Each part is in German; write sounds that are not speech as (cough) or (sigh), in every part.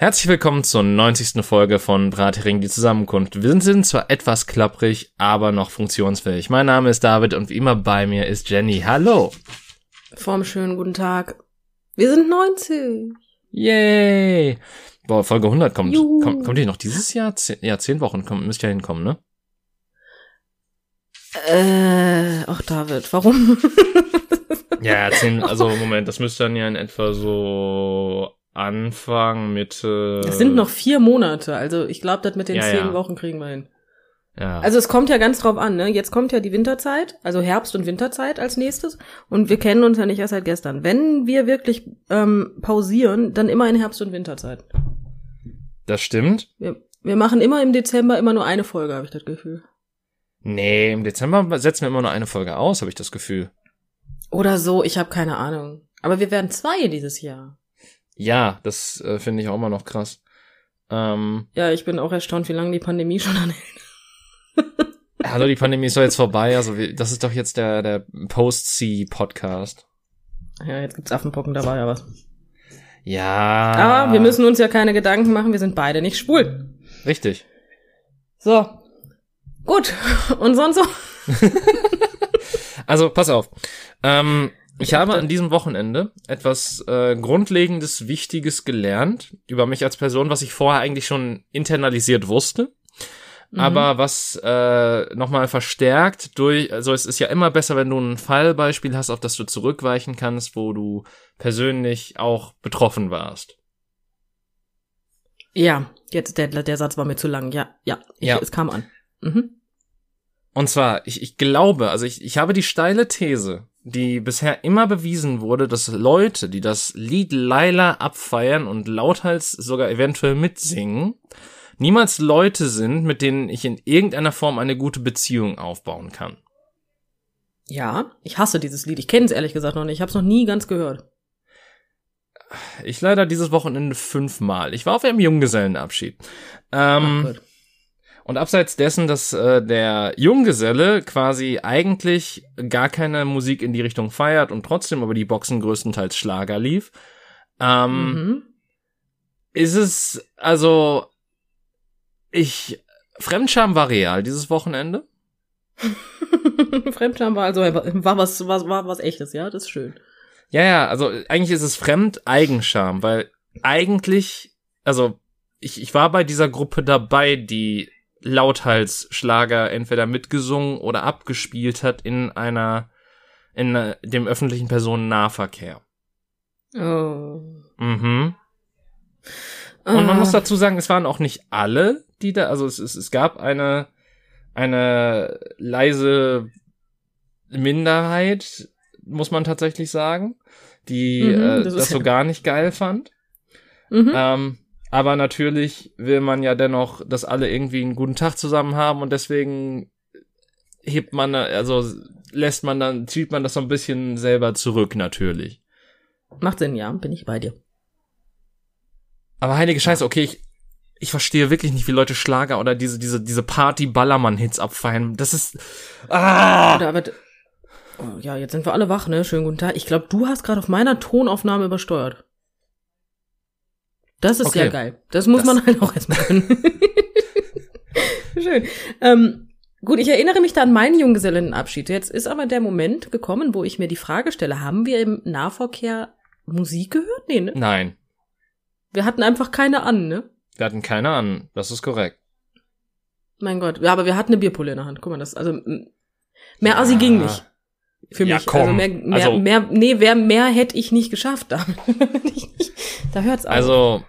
Herzlich willkommen zur 90. Folge von Brathering die Zusammenkunft. Wir sind zwar etwas klapprig, aber noch funktionsfähig. Mein Name ist David und wie immer bei mir ist Jenny. Hallo. Vorm schönen guten Tag. Wir sind 90. Yay. Boah, Folge 100 kommt. Kommt, kommt die noch dieses Jahr? Zehn, ja, zehn Wochen kommt, müsste ja hinkommen, ne? Äh, ach David, warum? ja, zehn, (laughs) also Moment, das müsste dann ja in etwa so Anfang, Mitte. Es sind noch vier Monate, also ich glaube, das mit den Ja, zehn ja. Wochen kriegen wir hin. Ja. Also es kommt ja ganz drauf an, ne? Jetzt kommt ja die Winterzeit, also Herbst- und Winterzeit als nächstes. Und wir kennen uns ja nicht erst seit gestern. Wenn wir wirklich ähm, pausieren, dann immer in Herbst- und Winterzeit. das stimmt. Wir, wir machen immer im Dezember immer nur eine Folge, habe ich das Gefühl. Nee, im Dezember setzen wir immer nur eine Folge aus, habe ich das Gefühl. Oder so, ich habe keine Ahnung. Aber wir werden zwei dieses Jahr. Ja, das äh, finde ich auch immer noch krass. Ähm, Ja, ich bin auch erstaunt, wie lange die Pandemie (laughs) schon anhält. hallo, die Pandemie ist doch jetzt vorbei. Also das ist doch jetzt der, der Post-C-Podcast. Ja, jetzt gibt's Affenpocken, da war ja was. Ja. Aber wir müssen uns ja keine Gedanken machen, wir sind beide nicht schwul. Richtig. So. Gut. (laughs) Und sonst so? (laughs) Also, pass auf. Ähm, ich habe an diesem Wochenende etwas äh, Grundlegendes, Wichtiges gelernt über mich als Person, was ich vorher eigentlich schon internalisiert wusste. Aber was äh, nochmal verstärkt durch, also es ist ja immer besser, wenn du ein Fallbeispiel hast, auf das du zurückweichen kannst, wo du persönlich auch betroffen warst. Ja, jetzt der, der Satz war mir zu lang. Ja, ja, ich, Ja. es kam an. Mhm. Und zwar, ich, ich glaube, also ich, ich habe die steile These, die bisher immer bewiesen wurde, dass Leute, die das Lied Laila abfeiern und lauthals sogar eventuell mitsingen, niemals Leute sind, mit denen ich in irgendeiner Form eine gute Beziehung aufbauen kann. Ja, ich hasse dieses Lied. Ich kenne es ehrlich gesagt noch nicht. Ich habe es noch nie ganz gehört. Ich leider dieses Wochenende fünfmal. Ich war auf einem Junggesellenabschied. Ähm, Ach. Und abseits dessen, dass äh, der Junggeselle quasi eigentlich gar keine Musik in die Richtung feiert und trotzdem über die Boxen größtenteils Schlager lief, ähm, Mhm. ist es, also, ich, Fremdscham war real dieses Wochenende. (laughs) Fremdscham war also war was, war, war was echtes, ja, das ist schön. Ja, ja, also eigentlich ist es Fremdeigenscham, weil eigentlich, also ich, ich war bei dieser Gruppe dabei, die lauthals Schlager entweder mitgesungen oder abgespielt hat in einer, in äh, dem öffentlichen Personennahverkehr. Oh. Mhm. Und man muss Ah. dazu sagen, es waren auch nicht alle, die da, also es, es, es gab eine, eine leise Minderheit, muss man tatsächlich sagen, die Mhm, äh, das das, ist so gar nicht geil fand. Mhm. Ähm, aber natürlich will man ja dennoch, dass alle irgendwie einen guten Tag zusammen haben und deswegen hebt man, also lässt man dann, zieht man das so ein bisschen selber zurück natürlich. Macht Sinn, ja, bin ich bei dir. Aber heilige Scheiße, okay, ich, ich verstehe wirklich nicht, wie Leute Schlager oder diese, diese, diese Party-Ballermann-Hits abfeiern. Das ist. Ah! Oder aber oh, ja, jetzt sind wir alle wach, ne? Schönen guten Tag. Ich glaube, du hast gerade auf meiner Tonaufnahme übersteuert. Das ist Okay. ja geil. Das muss Das- man (laughs) halt auch erstmal können. Schön. Ähm, gut, ich erinnere mich da an meinen Junggesellenabschied. Jetzt ist aber der Moment gekommen, wo ich mir die Frage stelle, haben wir im Nahverkehr Musik gehört? Nee, ne? Nein, Wir hatten einfach keine an, ne? wir hatten keine an. Das ist korrekt. Mein Gott. Ja, aber wir hatten eine Bierpulle in der Hand. Guck mal, das, also, mehr Ja. Assi ging nicht. Für Ja, mich. komm. Also mehr, mehr, Also- mehr, nee, wer, mehr hätte ich nicht geschafft damit. (laughs) da hört's auf. Also,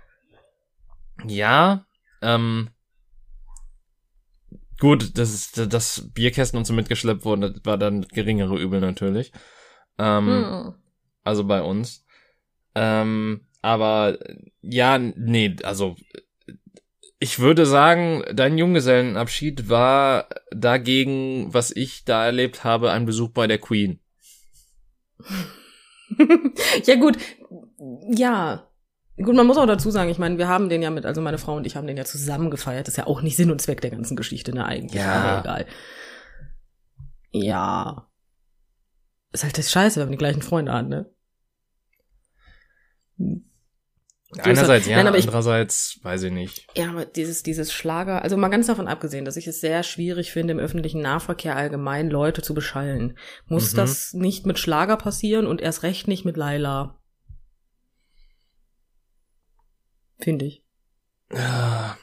ja, ähm, gut, das ist, dass Bierkästen und so mitgeschleppt wurden, das war dann geringere Übel natürlich. Ähm, Hm. also bei uns. Ähm, aber ja, nee, also ich würde sagen, dein Junggesellenabschied war dagegen, was ich da erlebt habe, ein Besuch bei der Queen. (laughs) ja, gut. Ja. Gut, man muss auch dazu sagen, ich meine, wir haben den ja mit, also meine Frau und ich haben den ja zusammen gefeiert. Das ist ja auch nicht Sinn und Zweck der ganzen Geschichte, ne, eigentlich. Ja. Aber egal. Ja. Ist halt das Scheiße, wenn man die gleichen Freunde hat, ne? Einerseits ja, Nein, aber ich- andererseits weiß ich nicht. Ja, aber dieses, dieses Schlager, also mal ganz davon abgesehen, dass ich es sehr schwierig finde, im öffentlichen Nahverkehr allgemein Leute zu beschallen. Muss Mhm. das nicht mit Schlager passieren und erst recht nicht mit Laila? Finde ich. Ah,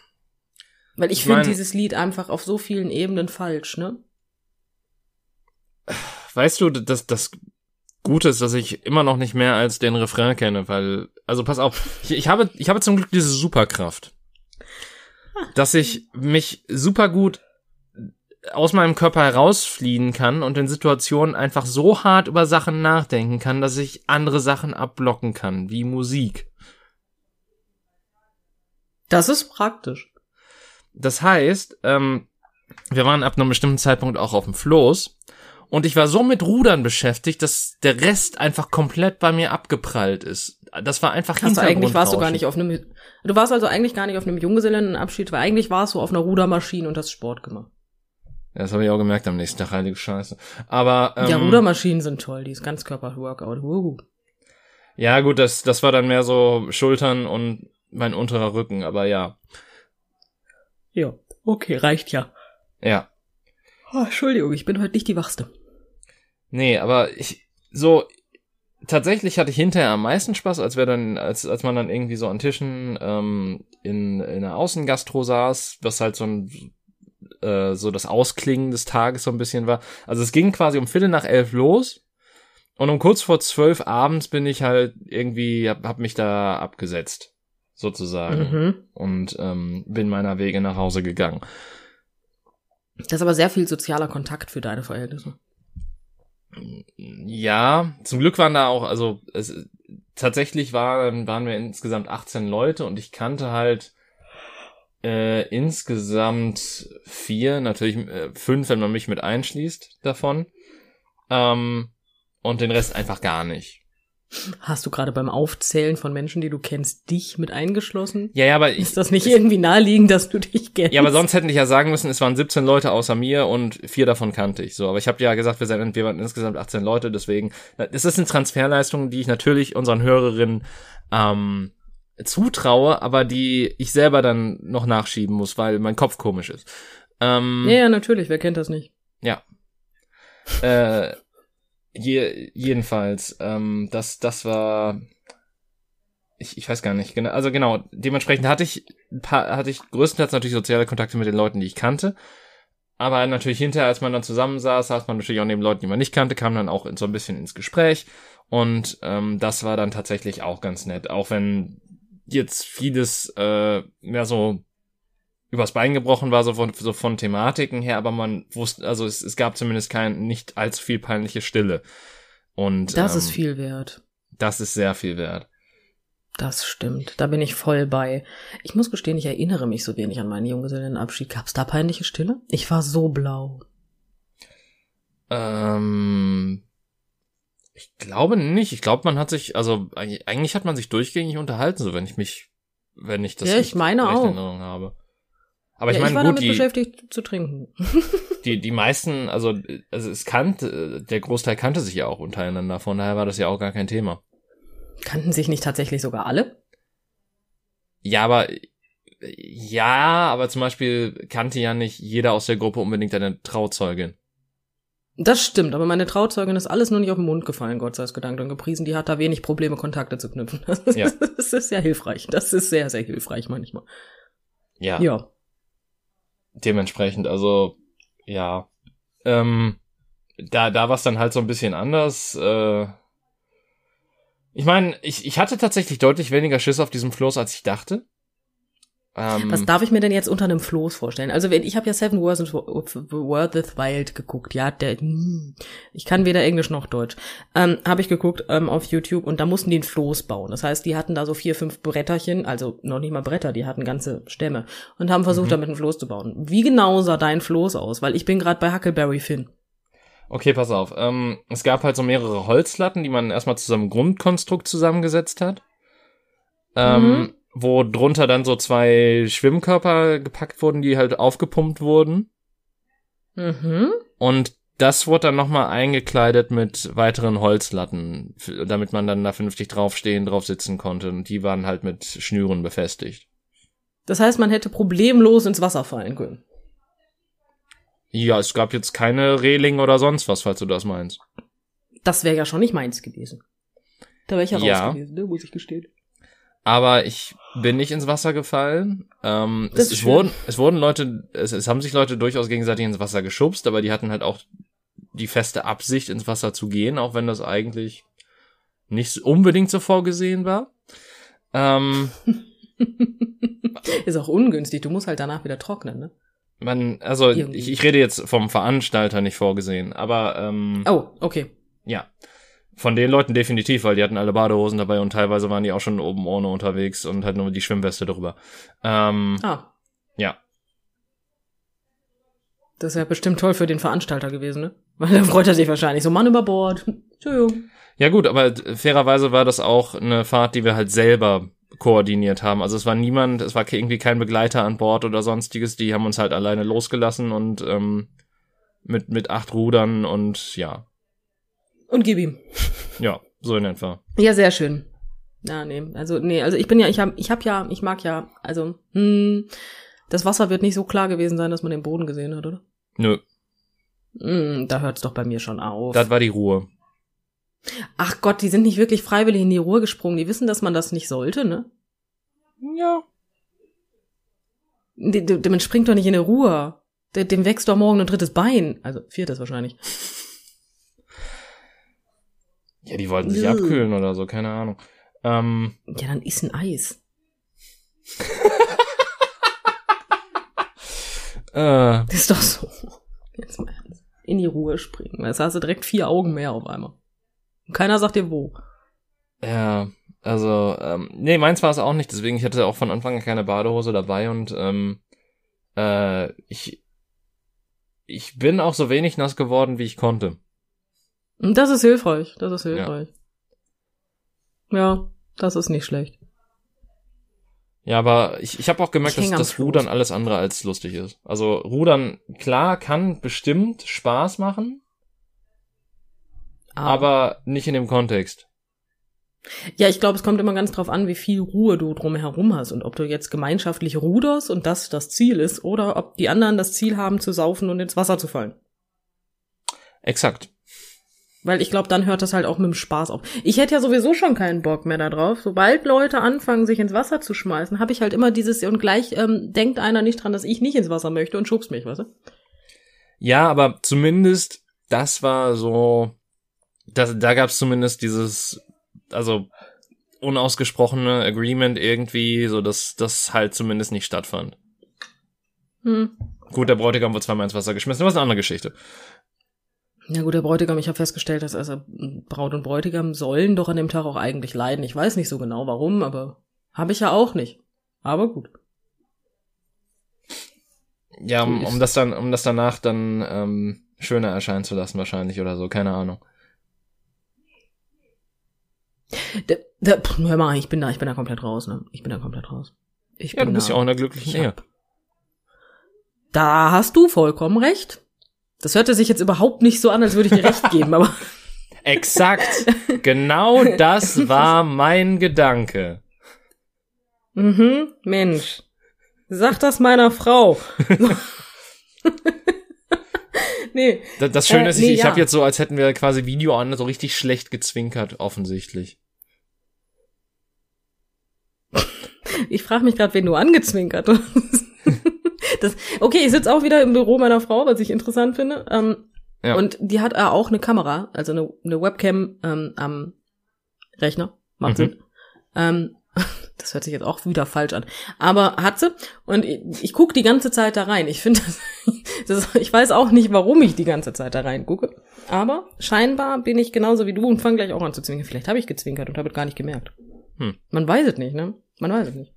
Weil ich Ich finde dieses Lied einfach auf so vielen Ebenen falsch, ne? Weißt du, dass das Gute ist, dass ich immer noch nicht mehr als den Refrain kenne, weil, also pass auf, ich, ich habe, ich habe zum Glück diese Superkraft, dass ich mich super gut aus meinem Körper herausfliehen kann und in Situationen einfach so hart über Sachen nachdenken kann, dass ich andere Sachen abblocken kann, wie Musik. Das ist praktisch. Das heißt, ähm, wir waren ab einem bestimmten Zeitpunkt auch auf dem Floß und ich war so mit Rudern beschäftigt, dass der Rest einfach komplett bei mir abgeprallt ist. Das war einfach Hast du eigentlich warst du gar nicht auf einem, du warst also eigentlich gar nicht auf einem Junggesellenabschied, weil eigentlich warst du auf einer Rudermaschine und hast Sport gemacht. Ja, das habe ich auch gemerkt am nächsten Tag, heilige Scheiße. Aber ähm, ja, Rudermaschinen sind toll, die ist Ganzkörper-Workout. Wuhu. ja gut, das das war dann mehr so Schultern und mein unterer Rücken, aber ja, Ja, okay, reicht ja. ja. Oh, Entschuldigung, ich bin heute nicht die Wachste. Nee, aber ich so tatsächlich hatte ich hinterher am meisten Spaß, als wir dann, als, als man dann irgendwie so an Tischen ähm, in, in einer Außengastro saß, was halt so ein äh, so das Ausklingen des Tages so ein bisschen war. Also es ging quasi um Viertel nach elf los und um kurz vor zwölf abends bin ich halt irgendwie, hab, hab mich da abgesetzt, sozusagen. Mhm. Und ähm, bin meiner Wege nach Hause gegangen. Das ist aber sehr viel sozialer Kontakt für deine Verhältnisse. Ja, zum Glück waren da auch, also es, tatsächlich waren, waren wir insgesamt 18 Leute und ich kannte halt äh, insgesamt vier, natürlich äh, fünf, wenn man mich mit einschließt davon. Ähm, und den Rest einfach gar nicht. Hast du gerade beim Aufzählen von Menschen, die du kennst, dich mit eingeschlossen? Ja, ja, aber ich, Ist das nicht irgendwie naheliegend, dass du dich kennst? ja, aber sonst hätte ich ja sagen müssen, es waren 17 Leute außer mir und vier davon kannte ich. So, aber ich habe ja gesagt, wir sind wir waren insgesamt 18 Leute, deswegen, das ist eine Transferleistung, die ich natürlich unseren Hörerinnen ähm, zutraue, aber die ich selber dann noch nachschieben muss, weil mein Kopf komisch ist. Ähm, Ja, ja, natürlich, wer kennt das nicht? Ja. Äh, je, jedenfalls, ähm, das, das war. Ich, ich weiß gar nicht, genau. Also genau, dementsprechend hatte ich paar, hatte ich größtenteils natürlich soziale Kontakte mit den Leuten, die ich kannte. Aber natürlich hinterher, als man dann zusammensaß, saß man natürlich auch neben Leuten, die man nicht kannte, kam dann auch so ein bisschen ins Gespräch. Und ähm, das war dann tatsächlich auch ganz nett. Auch wenn jetzt vieles äh, mehr so übers Bein gebrochen war, so von, so von Thematiken her, aber man wusste, also es, es gab zumindest kein, nicht allzu viel peinliche Stille. Und Das ähm, ist viel wert. Das ist sehr viel wert. Das stimmt. Da bin ich voll bei. Ich muss gestehen, ich erinnere mich so wenig an meinen Junggesellenabschied. Gab's da peinliche Stille? Ich war so blau. Ähm, ich glaube nicht. Ich glaube, man hat sich, also eigentlich hat man sich durchgängig unterhalten, so wenn ich mich, wenn ich das Ja, ich meine auch. in Erinnerung habe. Aber ich ja, meine, war gut, damit die, beschäftigt zu trinken. (laughs) die, die meisten, also, also es kannte, der Großteil kannte sich ja auch untereinander, von daher war das ja auch gar kein Thema. Kannten sich nicht tatsächlich sogar alle? Ja, aber ja, aber zum Beispiel kannte ja nicht jeder aus der Gruppe unbedingt eine Trauzeugin. Das stimmt, aber meine Trauzeugin ist alles nur nicht auf den Mund gefallen, Gott sei es gedankt und gepriesen. Die hat da wenig Probleme, Kontakte zu knüpfen. (laughs) Das ist, Ja. das ist sehr hilfreich. Das ist sehr, sehr hilfreich manchmal. Ja, Ja. Dementsprechend, also ja, ähm, da da war es dann halt so ein bisschen anders. Äh, ich meine, ich, ich hatte tatsächlich deutlich weniger Schiss auf diesem Floß, als ich dachte. Ähm, Was darf ich mir denn jetzt unter einem Floß vorstellen? Also wenn- ich habe ja Seven Worth Worth Wild geguckt, ja, der hm, ich kann weder Englisch noch Deutsch. Ähm, habe ich geguckt ähm, auf YouTube und da mussten die ein Floß bauen. Das heißt, die hatten da so vier, fünf Bretterchen, also noch nicht mal Bretter, die hatten ganze Stämme und haben versucht, Mhm. damit ein Floß zu bauen. Wie genau sah dein Floß aus? Weil ich bin gerade bei Huckleberry Finn. Okay, pass auf. Ähm, es gab halt so mehrere Holzlatten, die man erstmal zu so einem Grundkonstrukt zusammengesetzt hat. Ähm, Mhm. Wo drunter dann so zwei Schwimmkörper gepackt wurden, die halt aufgepumpt wurden. Mhm. Und das wurde dann nochmal eingekleidet mit weiteren Holzlatten, damit man dann da vernünftig draufstehen, drauf sitzen konnte. Und die waren halt mit Schnüren befestigt. Das heißt, man hätte problemlos ins Wasser fallen können. Ja, es gab jetzt keine Reling oder sonst was, falls du das meinst. Das wäre ja schon nicht meins gewesen. Da wäre ich ja, Ja. raus gewesen, ne, muss ich gestehen. Aber ich bin nicht ins Wasser gefallen. Ähm, es, es, wurden, es wurden Leute, es, es haben sich Leute durchaus gegenseitig ins Wasser geschubst, aber die hatten halt auch die feste Absicht, ins Wasser zu gehen, auch wenn das eigentlich nicht unbedingt so vorgesehen war. Ähm, (laughs) Ist auch ungünstig, du musst halt danach wieder trocknen, ne? man, also ich, ich rede jetzt vom Veranstalter nicht vorgesehen, aber ähm, Oh, okay. ja. Von den Leuten definitiv, weil die hatten alle Badehosen dabei und teilweise waren die auch schon oben ohne unterwegs und halt nur die Schwimmweste drüber. Ähm, Ah, ja. das ist ja bestimmt toll für den Veranstalter gewesen, ne? (laughs) Weil dann freut er sich wahrscheinlich. So, Mann über Bord. (laughs) Entschuldigung. Ja gut, aber fairerweise war das auch eine Fahrt, die wir halt selber koordiniert haben. Also es war niemand, es war irgendwie kein Begleiter an Bord oder sonstiges. Die haben uns halt alleine losgelassen und ähm, mit mit acht Rudern und ja, Und gib ihm. ja, so in etwa. Ja, sehr schön. Ja, nee, also nee, also ich bin ja, ich hab, ich hab ja, ich mag ja, also hm, das Wasser wird nicht so klar gewesen sein, dass man den Boden gesehen hat, oder? Nö, Hm, da hört's doch bei mir schon auf. das war die Ruhe. Ach Gott, die sind nicht wirklich freiwillig in die Ruhe gesprungen. Die wissen, dass man das nicht sollte, ne? Ja. Die- Man springt doch nicht in eine Ruhe. Der- Dem wächst doch morgen ein drittes Bein. Also viertes wahrscheinlich. Ja, die wollten sich Nö. abkühlen oder so, keine Ahnung. Ähm, Ja, dann ist ein Eis. (laughs) äh, Das ist doch so. Jetzt mal ernst. In die Ruhe springen. Jetzt hast du direkt vier Augen mehr auf einmal. Und keiner sagt dir wo. Ja, also, ähm, nee, meins war es auch nicht, deswegen ich hatte auch von Anfang an keine Badehose dabei und ähm, äh, ich, ich bin auch so wenig nass geworden, wie ich konnte. Das ist hilfreich. Das ist hilfreich. Ja, das ist nicht schlecht. Ja, aber ich, ich habe auch gemerkt, dass das. Rudern alles andere als lustig ist. Also Rudern, klar, kann bestimmt Spaß machen, aber nicht in dem Kontext. Ja, ich glaube, es kommt immer ganz drauf an, wie viel Ruhe du drumherum hast und ob du jetzt gemeinschaftlich ruderst und das das Ziel ist oder ob die anderen das Ziel haben zu saufen und ins Wasser zu fallen. Exakt. Weil ich glaube, dann hört das halt auch mit dem Spaß auf. Ich hätte ja sowieso schon keinen Bock mehr da drauf. Sobald Leute anfangen, sich ins Wasser zu schmeißen, habe ich halt immer dieses und gleich ähm, denkt einer nicht dran, dass ich nicht ins Wasser möchte und schubst mich, weißt du? Ja, aber zumindest das war so, das, da gab es zumindest dieses, also unausgesprochene Agreement irgendwie, so dass das halt zumindest nicht stattfand. Hm. Gut, der Bräutigam wurde zweimal ins Wasser geschmissen, das ist eine andere Geschichte. Ja gut, der Bräutigam, ich habe festgestellt, dass also Braut und Bräutigam sollen doch an dem Tag auch eigentlich leiden. Ich weiß nicht so genau warum, aber habe ich ja auch nicht. Aber gut. Ja, um, um das dann, um das danach dann ähm, schöner erscheinen zu lassen wahrscheinlich oder so, keine Ahnung. Der, der, pff, hör mal, ich bin da, ich bin da komplett raus, ne? Ich bin da komplett raus. Ich Ja, du bin bist da, ja auch in der glücklichen ich Ehe. Da hast du vollkommen recht. Das hörte sich jetzt überhaupt nicht so an, als würde ich dir recht (laughs) geben, aber Exakt. genau (laughs) das war mein Gedanke. mhm, Mensch. Sag das meiner Frau. (laughs) nee, Das, das Schöne Äh, ist, ich, nee, ich ja. habe jetzt so, als hätten wir quasi Video an, so richtig schlecht gezwinkert, offensichtlich. ich frage mich gerade, wen du angezwinkert hast. Das, okay, ich sitze auch wieder im Büro meiner Frau, was ich interessant finde. Ähm, Ja. Und die hat äh, auch eine Kamera, also eine, eine Webcam ähm, am Rechner. Macht Mhm. Sinn. Ähm, (laughs) das hört sich jetzt auch wieder falsch an. Aber hat sie. Und ich, ich gucke die ganze Zeit da rein. Ich finde (laughs) das, ich weiß auch nicht, warum ich die ganze Zeit da rein gucke. Aber scheinbar bin ich genauso wie du und fange gleich auch an zu zwinkern. Vielleicht habe ich gezwinkert und habe es gar nicht gemerkt. Hm. Man weiß es nicht, ne? Man weiß es nicht.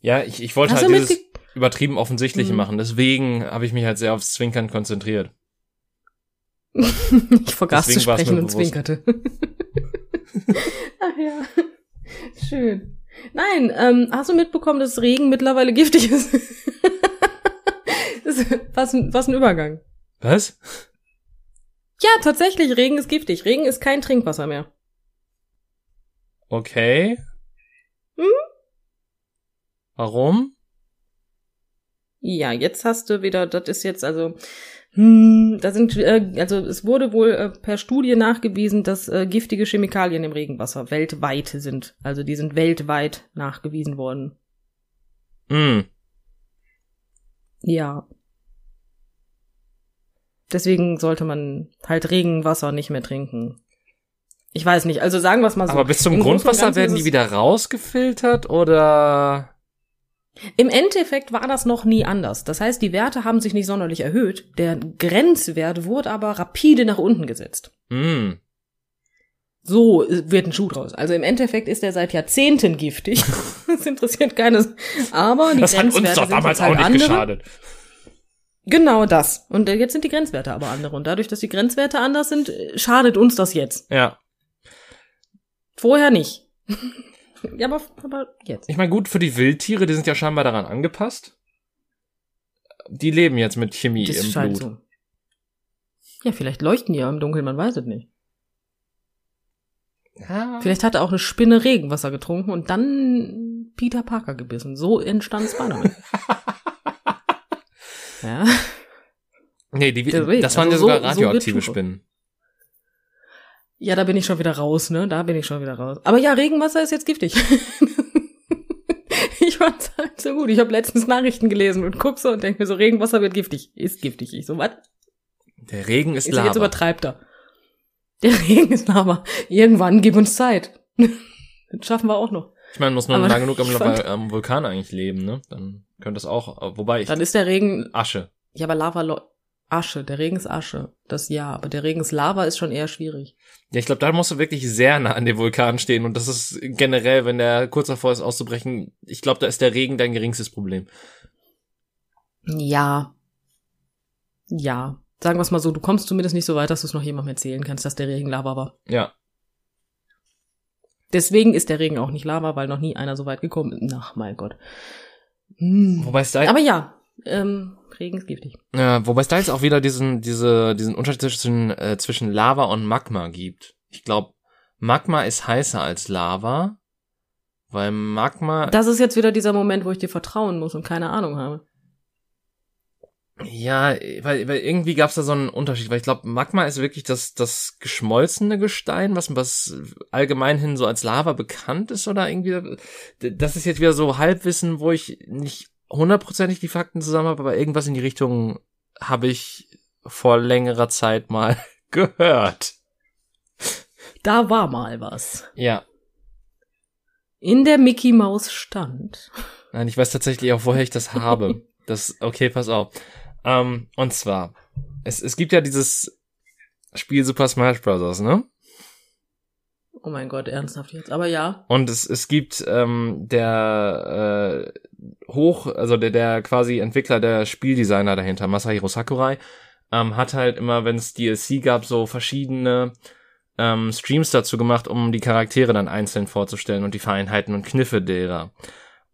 Ja, ich, ich wollte Hast halt dieses übertrieben Offensichtliche Mhm. machen. Deswegen habe ich mich halt sehr aufs Zwinkern konzentriert. (laughs) Ich vergaß Deswegen zu sprechen und bewusst. zwinkerte. (laughs) Ach ja. Schön. Nein, ähm, hast du mitbekommen, dass Regen mittlerweile giftig ist? (laughs) Was, ein- was ein Übergang. Was? Ja, tatsächlich, Regen ist giftig. Regen ist kein Trinkwasser mehr. Okay. Hm? Warum? Ja, jetzt hast du wieder, das ist jetzt also, hm, da sind, äh, also es wurde wohl äh, per Studie nachgewiesen, dass äh, giftige Chemikalien im Regenwasser weltweit sind. Also die sind weltweit nachgewiesen worden. Hm. Ja. Deswegen sollte man halt Regenwasser nicht mehr trinken. Ich weiß nicht, also sagen wir es mal so. Aber bis zum Grundwasser werden die wieder rausgefiltert oder? Im Endeffekt war das noch nie anders. Das heißt, die Werte haben sich nicht sonderlich erhöht. Der Grenzwert wurde aber rapide nach unten gesetzt. Hm. So äh, wird ein Schuh draus. Also im Endeffekt ist er seit Jahrzehnten giftig. (laughs) das interessiert keines. Aber die Das hat uns Grenzwerte doch sind damals halt auch nicht andere. geschadet. Genau das. Und äh, jetzt sind die Grenzwerte aber andere. Und dadurch, dass die Grenzwerte anders sind, äh, schadet uns das jetzt. Ja. Vorher nicht. Ja, aber, aber jetzt. Ich meine, gut für die Wildtiere, die sind ja scheinbar daran angepasst. Die leben jetzt mit Chemie Das im scheint Blut. so. Ja, vielleicht leuchten die ja im Dunkeln, man weiß es nicht. Ja. Vielleicht hat er auch eine Spinne Regenwasser getrunken und dann Peter Parker gebissen. So entstand Spider-Man. (laughs) ja. Nee, die, Deswegen, das waren also ja so- sogar so radioaktive Schuhe. Spinnen. Ja, da bin ich schon wieder raus, ne? Da bin ich schon wieder raus. Aber ja, Regenwasser ist jetzt giftig. (laughs) ich fand's halt so gut. Ich habe letztens Nachrichten gelesen und guck so und denke mir so, Regenwasser wird giftig. Ist giftig. Ich so, was? Der Regen ist Jetzt, jetzt Lava. übertreibt er. Der (laughs) Regen ist Lava. Irgendwann gib uns Zeit. (laughs) das schaffen wir auch noch. Ich meine, muss nur Aber lang genug am, fand- am Vulkan eigentlich leben, ne? Dann könnte es auch, wobei ich, Dann ist der Regen Asche. Ja, aber Lava Asche, der Regen ist Asche. Das ja, aber der Regen ist Lava ist schon eher schwierig. Ja, ich glaube, da musst du wirklich sehr nah an dem Vulkan stehen und das ist generell, wenn der kurz davor ist auszubrechen, ich glaube, da ist der Regen dein geringstes Problem. Ja. Ja. Sagen wir es mal so, du kommst zumindest nicht so weit, dass du es noch jemandem erzählen kannst, dass der Regen Lava war. Ja. Deswegen ist der Regen auch nicht Lava, weil noch nie einer so weit gekommen ist. Ach, mein Gott. Hm. Wobei es da, Aber ja, ähm, Regen ist giftig. ja, wobei es da jetzt auch wieder diesen, diese, diesen Unterschied zwischen, äh, zwischen Lava und Magma gibt. Ich glaube, Magma ist heißer als Lava, weil Magma, Das ist jetzt wieder dieser Moment, wo ich dir vertrauen muss und keine Ahnung habe. ja, weil, weil irgendwie gab es da so einen Unterschied, weil ich glaube, Magma ist wirklich das, das geschmolzene Gestein, was, was allgemein hin so als Lava bekannt ist oder irgendwie, das ist jetzt wieder so Halbwissen, wo ich nicht hundertprozentig die Fakten zusammen habe, aber irgendwas in die Richtung habe ich vor längerer Zeit mal (laughs) gehört. Da war mal was. Ja. In der Mickey Maus stand. Nein, ich weiß tatsächlich auch, woher ich das habe. (laughs) Das, okay, pass auf. Ähm, und zwar, es, es gibt ja dieses Spiel Super Smash Bros., ne? Oh mein Gott, ernsthaft jetzt. Aber ja. Und es, es gibt ähm, der äh, hoch, also der, der quasi Entwickler, der Spieldesigner dahinter, Masahiro Sakurai, ähm, hat halt immer, wenn es DLC gab, so verschiedene ähm, Streams dazu gemacht, um die Charaktere dann einzeln vorzustellen und die Feinheiten und Kniffe derer.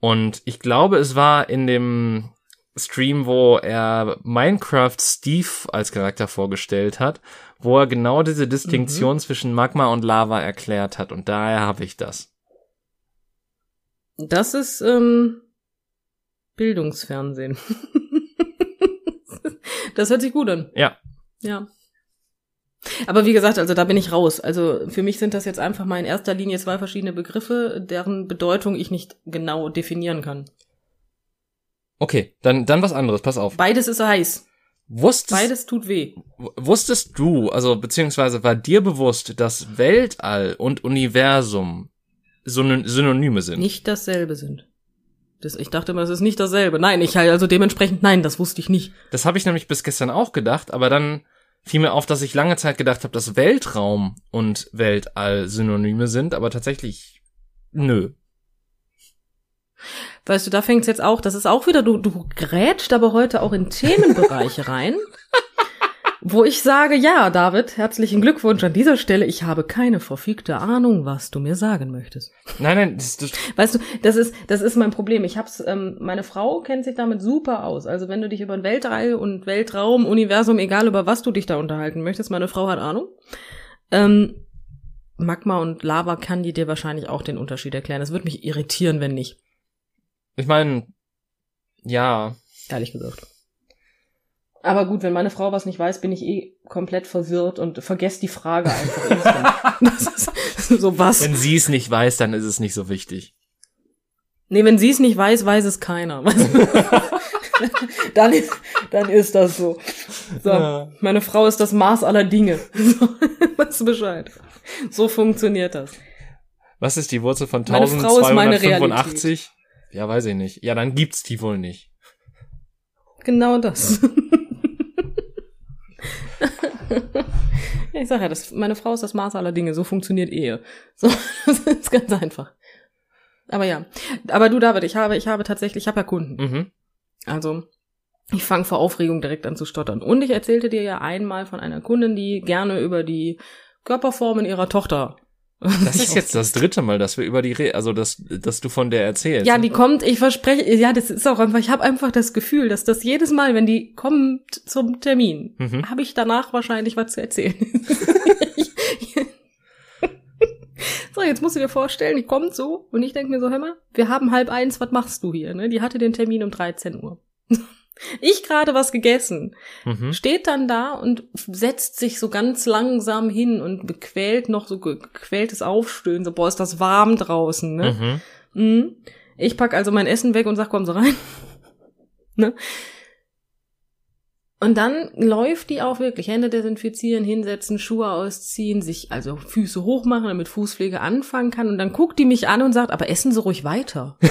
Und ich glaube, es war in dem Stream, wo er Minecraft Steve als Charakter vorgestellt hat, wo er genau diese Distinktion zwischen Magma und Lava erklärt hat. Und daher habe ich das. Das ist ähm, Bildungsfernsehen. (laughs) das hört sich gut an. Ja. Ja. Aber wie gesagt, also da bin ich raus. Also für mich sind das jetzt einfach mal in erster Linie zwei verschiedene Begriffe, deren Bedeutung ich nicht genau definieren kann. Okay, dann, dann was anderes, pass auf. Beides ist heiß. Wusstest, Beides tut weh. wusstest du, also beziehungsweise war dir bewusst, dass Weltall und Universum Syn Synonyme sind? Nicht dasselbe sind. Das, ich dachte immer, das ist nicht dasselbe. Nein, ich halt also dementsprechend, nein, das wusste ich nicht. Das habe ich nämlich bis gestern auch gedacht, aber dann fiel mir auf, dass ich lange Zeit gedacht habe, dass Weltraum und Weltall Synonyme sind, aber tatsächlich nö. Weißt du, da fängt's jetzt auch, das ist auch wieder, du, du grätscht aber heute auch in Themenbereiche (laughs) rein, Wo ich sage, ja, David, herzlichen Glückwunsch an dieser Stelle. Ich habe keine verfickte Ahnung, was du mir sagen möchtest. Nein, nein, das, das, Weißt du, das ist, das ist mein Problem. Ich hab's, ähm, meine Frau kennt sich damit super aus. Also wenn du dich über ein Weltall und Weltraum, Universum, egal über was du dich da unterhalten möchtest, meine Frau hat Ahnung. Ähm, Magma und Lava kann die dir wahrscheinlich auch den Unterschied erklären. Das würde mich irritieren, wenn nicht. Ich meine, ja, Ehrlich gesagt. Aber gut, wenn meine Frau was nicht weiß, bin ich eh komplett verwirrt und vergesse die Frage einfach. (laughs) instant. das ist so was. wenn sie es nicht weiß, dann ist es nicht so wichtig. Nee, wenn sie es nicht weiß, weiß es keiner. (laughs) dann, ist, dann ist das so. So, Ja. meine Frau ist das Maß aller Dinge. (laughs) So, weißt du Bescheid. So funktioniert das. Was ist die Wurzel von Meine Frau ist meine 1285? Ja, weiß ich nicht. Ja, dann gibt's die wohl nicht. Genau das. (laughs) ich sag ja, das, meine Frau ist das Maß aller Dinge. So funktioniert Ehe. So, (laughs) das ist ganz einfach. Aber ja. Aber du, David, ich habe, ich habe tatsächlich, ich habe ja Kunden. Mhm. Also, ich fange vor Aufregung direkt an zu stottern. Und ich erzählte dir ja einmal von einer Kundin, die gerne über die Körperformen ihrer Tochter. Das ist jetzt das dritte Mal, dass wir über die, Re also dass, dass du von der erzählst. Ja, die kommt, ich verspreche, ja, das ist auch einfach, ich habe einfach das Gefühl, dass das jedes Mal, wenn die kommt zum Termin, Mhm. habe ich danach wahrscheinlich was zu erzählen. (laughs) so, jetzt musst du dir vorstellen, die kommt so und ich denke mir so, hör mal, wir haben halb eins, was machst du hier? Ne? Die hatte den Termin um 13 Uhr. Ich gerade was gegessen, Mhm. steht dann da und setzt sich so ganz langsam hin und bequält noch so gequältes Aufstöhnen, so, boah, ist das warm draußen, ne? Mhm. Mhm. Ich pack also mein Essen weg und sag, komm so rein. (laughs) ne? Und dann läuft die auch wirklich Hände desinfizieren, hinsetzen, Schuhe ausziehen, sich also Füße hochmachen, damit Fußpflege anfangen kann. Und dann guckt die mich an und sagt, aber essen Sie ruhig weiter. (laughs)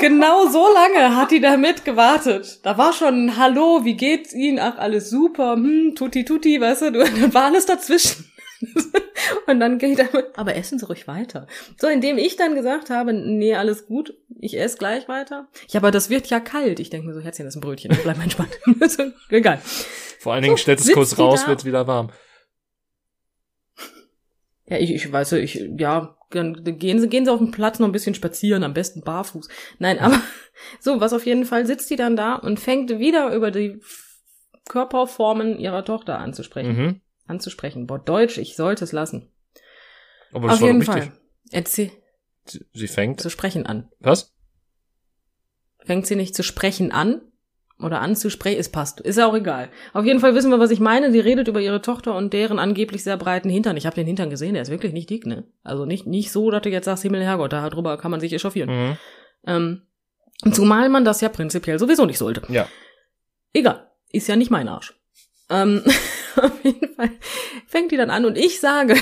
Genau so lange hat die damit gewartet. Da war schon ein Hallo, wie geht's Ihnen? Ach, alles super, hm, tutti tutti, weißt du, (laughs) dann war alles dazwischen. (laughs) Und dann geht er mit, aber essen Sie ruhig weiter. So, indem ich dann gesagt habe, nee, alles gut, ich esse gleich weiter. Ja, aber das wird ja kalt. Ich denke mir so, Herzchen, das ist ein Brötchen, bleib mal entspannt. (laughs) Egal. Vor allen Dingen So, stellt es kurz raus, wird's wieder warm. Ja, ich, ich weiß, ich, ja, dann gehen Sie, gehen Sie auf den Platz noch ein bisschen spazieren, am besten barfuß. Nein, aber (laughs) so, was auf jeden Fall sitzt die dann da und fängt wieder über die Körperformen ihrer Tochter anzusprechen. Mhm. Anzusprechen. Boah, Deutsch, ich sollte es lassen. Aber das auf war jeden doch richtig. Fall. Erzähl, Sie, sie fängt. zu sprechen an. Was? Fängt sie nicht zu sprechen an? Oder anzusprechen? Es passt. Ist ja auch egal. Auf jeden Fall wissen wir, was ich meine. Sie redet über ihre Tochter und deren angeblich sehr breiten Hintern. Ich habe den Hintern gesehen, der ist wirklich nicht dick, ne? Also nicht, nicht so, dass du jetzt sagst, Himmel, Herrgott, darüber kann man sich echauffieren. Mhm. Ähm, zumal man das ja prinzipiell sowieso nicht sollte. Ja. Egal. Ist ja nicht mein Arsch. Ähm, (laughs) auf jeden Fall fängt die dann an und ich sage,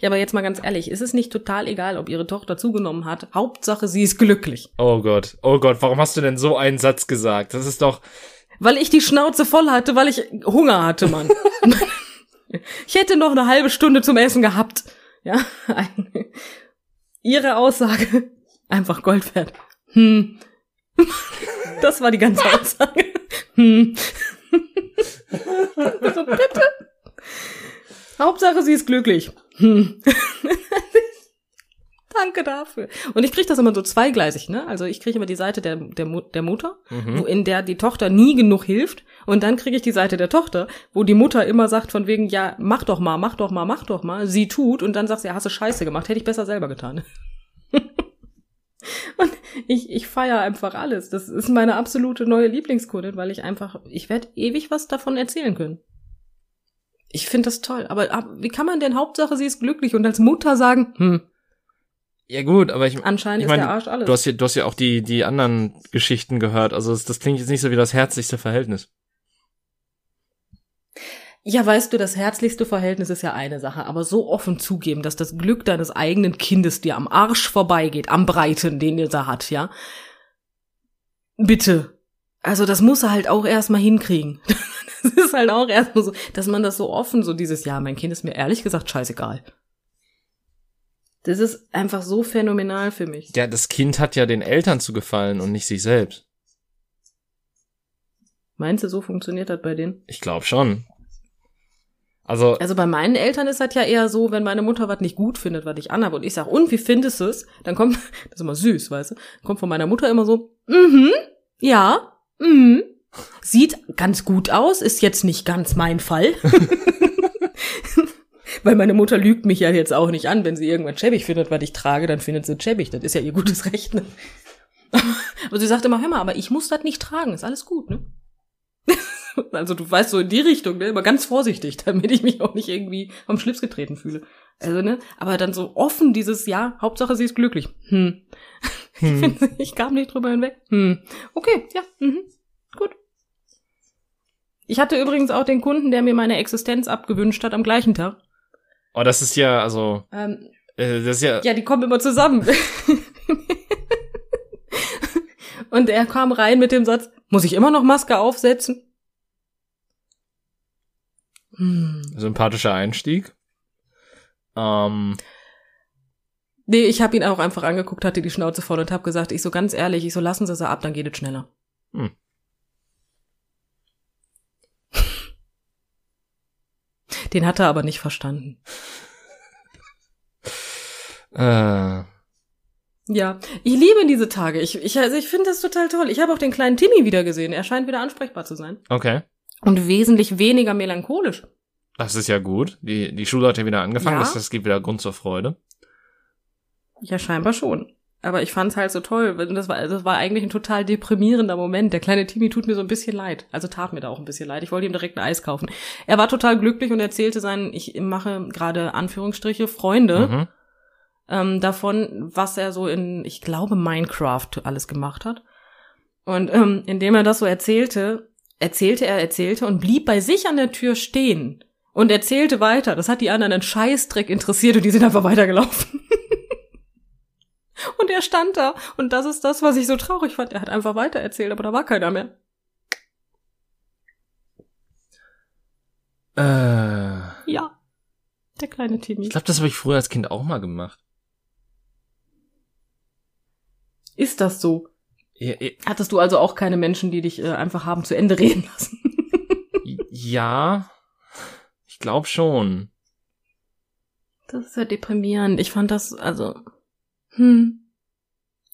ja, aber jetzt mal ganz ehrlich, ist es nicht total egal, ob ihre Tochter zugenommen hat? Hauptsache, sie ist glücklich. Oh Gott. Oh Gott, warum hast du denn so einen Satz gesagt? Das ist doch. Weil ich die Schnauze voll hatte, weil ich Hunger hatte, Mann. (laughs) ich hätte noch eine halbe Stunde zum Essen gehabt. Ja, ihre Aussage, einfach Gold wert. Hm. Das war die ganze Aussage. Hm. (laughs) so, bitte. Hauptsache, sie ist glücklich. Hm. (laughs) Danke dafür. Und ich kriege das immer so zweigleisig, ne? Also ich kriege immer die Seite der, der, Mu- der Mutter, Mhm. wo, in der die Tochter nie genug hilft. Und dann kriege ich die Seite der Tochter, wo die Mutter immer sagt von wegen, ja, mach doch mal, mach doch mal, mach doch mal. Sie tut und dann sagt sie, ja, hast du Scheiße gemacht, hätte ich besser selber getan. (laughs) und ich, ich feiere einfach alles. Das ist meine absolute neue Lieblingskundin, weil ich einfach, ich werde ewig was davon erzählen können. Ich finde das toll. Aber, aber wie kann man denn Hauptsache, sie ist glücklich und als Mutter sagen, hm, Ja gut, aber ich, anscheinend ich meine, ist der Arsch alles. du hast ja, du hast ja auch die, die anderen Geschichten gehört. Also das, das klingt jetzt nicht so wie das herzlichste Verhältnis. Ja, weißt du, das herzlichste Verhältnis ist ja eine Sache, aber so offen zugeben, dass das Glück deines eigenen Kindes dir am Arsch vorbeigeht, am Breiten, den ihr da hat, ja? Bitte. Also das muss er halt auch erstmal hinkriegen. (laughs) (laughs) Das ist halt auch erstmal so, dass man das so offen, so dieses Jahr, mein Kind ist mir ehrlich gesagt scheißegal. Das ist einfach so phänomenal für mich. Ja, das Kind hat ja den Eltern zu gefallen und nicht sich selbst. Meinst du, so funktioniert das bei denen? Ich glaube schon. Also, Also bei meinen Eltern ist das ja eher so, wenn meine Mutter was nicht gut findet, was ich anhabe und ich sag, und wie findest du es? Dann kommt, (laughs) das ist immer süß, weißt du, kommt von meiner Mutter immer so, mhm, ja, mhm, sieht ganz gut aus, ist jetzt nicht ganz mein Fall. (laughs) Weil meine Mutter lügt mich ja jetzt auch nicht an, wenn sie irgendwas schäbig findet, was ich trage, dann findet sie schäbig. Das ist ja ihr gutes Recht. Ne? (laughs) Aber sie sagt immer, hör mal, aber ich muss das nicht tragen, ist alles gut, ne? (laughs) Also du weißt so in die Richtung, ne? Aber ganz vorsichtig, damit ich mich auch nicht irgendwie vom Schlips getreten fühle. Also, ne? Aber dann so offen dieses Ja, Hauptsache sie ist glücklich. Hm. hm, Ich kam nicht drüber hinweg. Hm. Okay, ja, mhm. gut. Ich hatte übrigens auch den Kunden, der mir meine Existenz abgewünscht hat am gleichen Tag. oh, das ist ja, also, Ähm, äh, das ist ja, ja, die kommen immer zusammen. (laughs) Und er kam rein mit dem Satz, muss ich immer noch Maske aufsetzen? Hm. sympathischer Einstieg. Ähm, Nee, ich habe ihn auch einfach angeguckt, hatte die Schnauze voll und habe gesagt, ich so ganz ehrlich, ich so lassen Sie sie ab, dann geht es schneller. Hm. Den hat er aber nicht verstanden. (laughs) äh, Ja, ich liebe diese Tage. Ich, ich, also ich finde das total toll. Ich habe auch den kleinen Timmy wieder gesehen. Er scheint wieder ansprechbar zu sein. okay. Und wesentlich weniger melancholisch. Das ist ja gut. Die, die Schule hat ja wieder angefangen. Ja. Das, das gibt wieder Grund zur Freude. Ja, scheinbar schon. Aber ich fand's halt so toll. Das war, das war eigentlich ein total deprimierender Moment. Der kleine Timmy tut mir so ein bisschen leid. Also tat mir da auch ein bisschen leid. Ich wollte ihm direkt ein Eis kaufen. Er war total glücklich und erzählte seinen, ich mache gerade Anführungsstriche, Freunde Mhm. ähm, davon, was er so in, ich glaube, Minecraft alles gemacht hat. Und ähm, indem er das so erzählte, erzählte er, erzählte und blieb bei sich an der Tür stehen und erzählte weiter. Das hat die anderen einen Scheißdreck interessiert und die sind einfach weitergelaufen. Und er stand da und das ist das, was ich so traurig fand. Er hat einfach weitererzählt, aber da war keiner mehr. Äh, Ja, der kleine Timmy. ich glaube, das habe ich früher als Kind auch mal gemacht. Ist das so? Ja, Hattest du also auch keine Menschen, die dich äh, einfach haben zu Ende (laughs) reden lassen? ja ich glaube schon. Das ist ja deprimierend. Ich fand das, also, hm.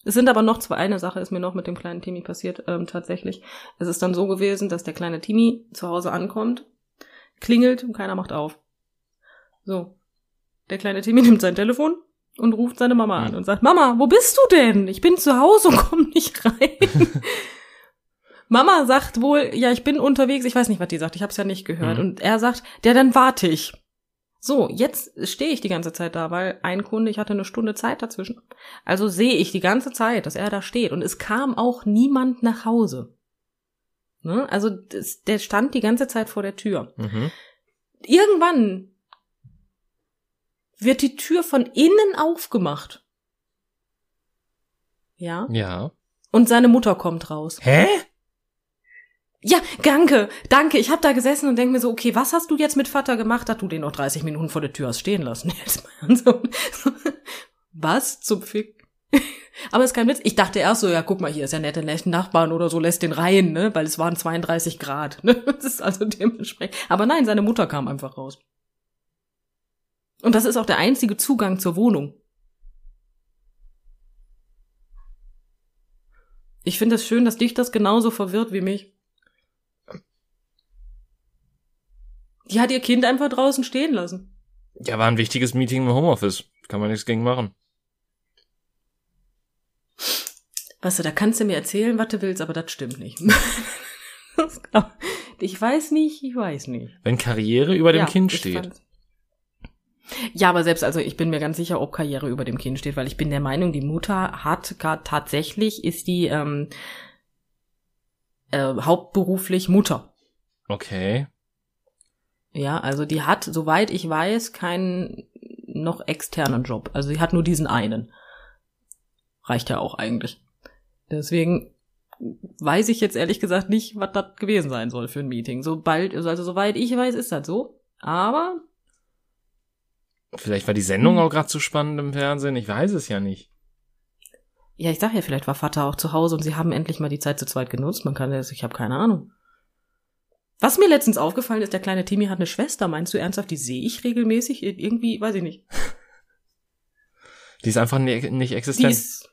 Es sind aber noch zwei, eine Sache ist mir noch mit dem kleinen Timmy passiert, ähm, tatsächlich. Es ist dann so gewesen, dass der kleine Timmy zu Hause ankommt, klingelt und keiner macht auf. So. Der kleine Timmy (laughs) nimmt sein Telefon und ruft seine Mama an und sagt, Mama, wo bist du denn? Ich bin zu Hause und komm nicht rein. (laughs) Mama sagt wohl, ja, ich bin unterwegs, ich weiß nicht, was die sagt, ich habe es ja nicht gehört. Mhm. Und er sagt, ja, dann warte ich. So, jetzt stehe ich die ganze Zeit da, weil ein Kunde, ich hatte eine Stunde Zeit dazwischen. Also sehe ich die ganze Zeit, dass er da steht. Und es kam auch niemand nach Hause. Ne? Also das, der stand die ganze Zeit vor der Tür. Mhm. Irgendwann wird die Tür von innen aufgemacht. Ja. Ja. Und seine Mutter kommt raus. Hä? Ja, danke, danke. Ich habe da gesessen und denk mir so, okay, was hast du jetzt mit Vater gemacht, dass du den noch 30 Minuten vor der Tür hast stehen lassen? (laughs) Was zum Fick? (laughs) Aber ist kein Witz. Ich dachte erst so, ja, guck mal, hier ist ja nette Nachbarn oder so, lässt den rein, ne? Weil es waren 32 Grad. Ne? (laughs) Das ist also dementsprechend. Aber nein, seine Mutter kam einfach raus. Und das ist auch der einzige Zugang zur Wohnung. Ich finde es schön, dass dich das genauso verwirrt wie mich. Die hat ihr Kind einfach draußen stehen lassen. Ja, war ein wichtiges Meeting im Homeoffice. Kann man nichts gegen machen. Weißt du, da kannst du mir erzählen, was du willst, aber das stimmt nicht. (laughs) Ich weiß nicht, ich weiß nicht. Wenn Karriere über dem Ja, Kind steht. Ja, aber selbst, also ich bin mir ganz sicher, ob Karriere über dem Kind steht, weil ich bin der Meinung, die Mutter hat tatsächlich, ist die ähm, äh, hauptberuflich Mutter. Okay. Ja, also die hat, soweit ich weiß, keinen noch externen Job. Also sie hat nur diesen einen. Reicht ja auch eigentlich. Deswegen weiß ich jetzt ehrlich gesagt nicht, was das gewesen sein soll für ein Meeting. Sobald, also soweit ich weiß, ist das so. Aber Vielleicht war die Sendung auch gerade zu spannend im Fernsehen. Ich weiß es ja nicht. Ja, ich sag ja, vielleicht war Vater auch zu Hause und sie haben endlich mal die Zeit zu zweit genutzt. Man kann das, ich habe keine Ahnung. Was mir letztens aufgefallen ist, der kleine Timmy hat eine Schwester. Meinst du ernsthaft, die sehe ich regelmäßig? Irgendwie, weiß ich nicht. (laughs) Die ist einfach nicht, nicht Die existent. ist.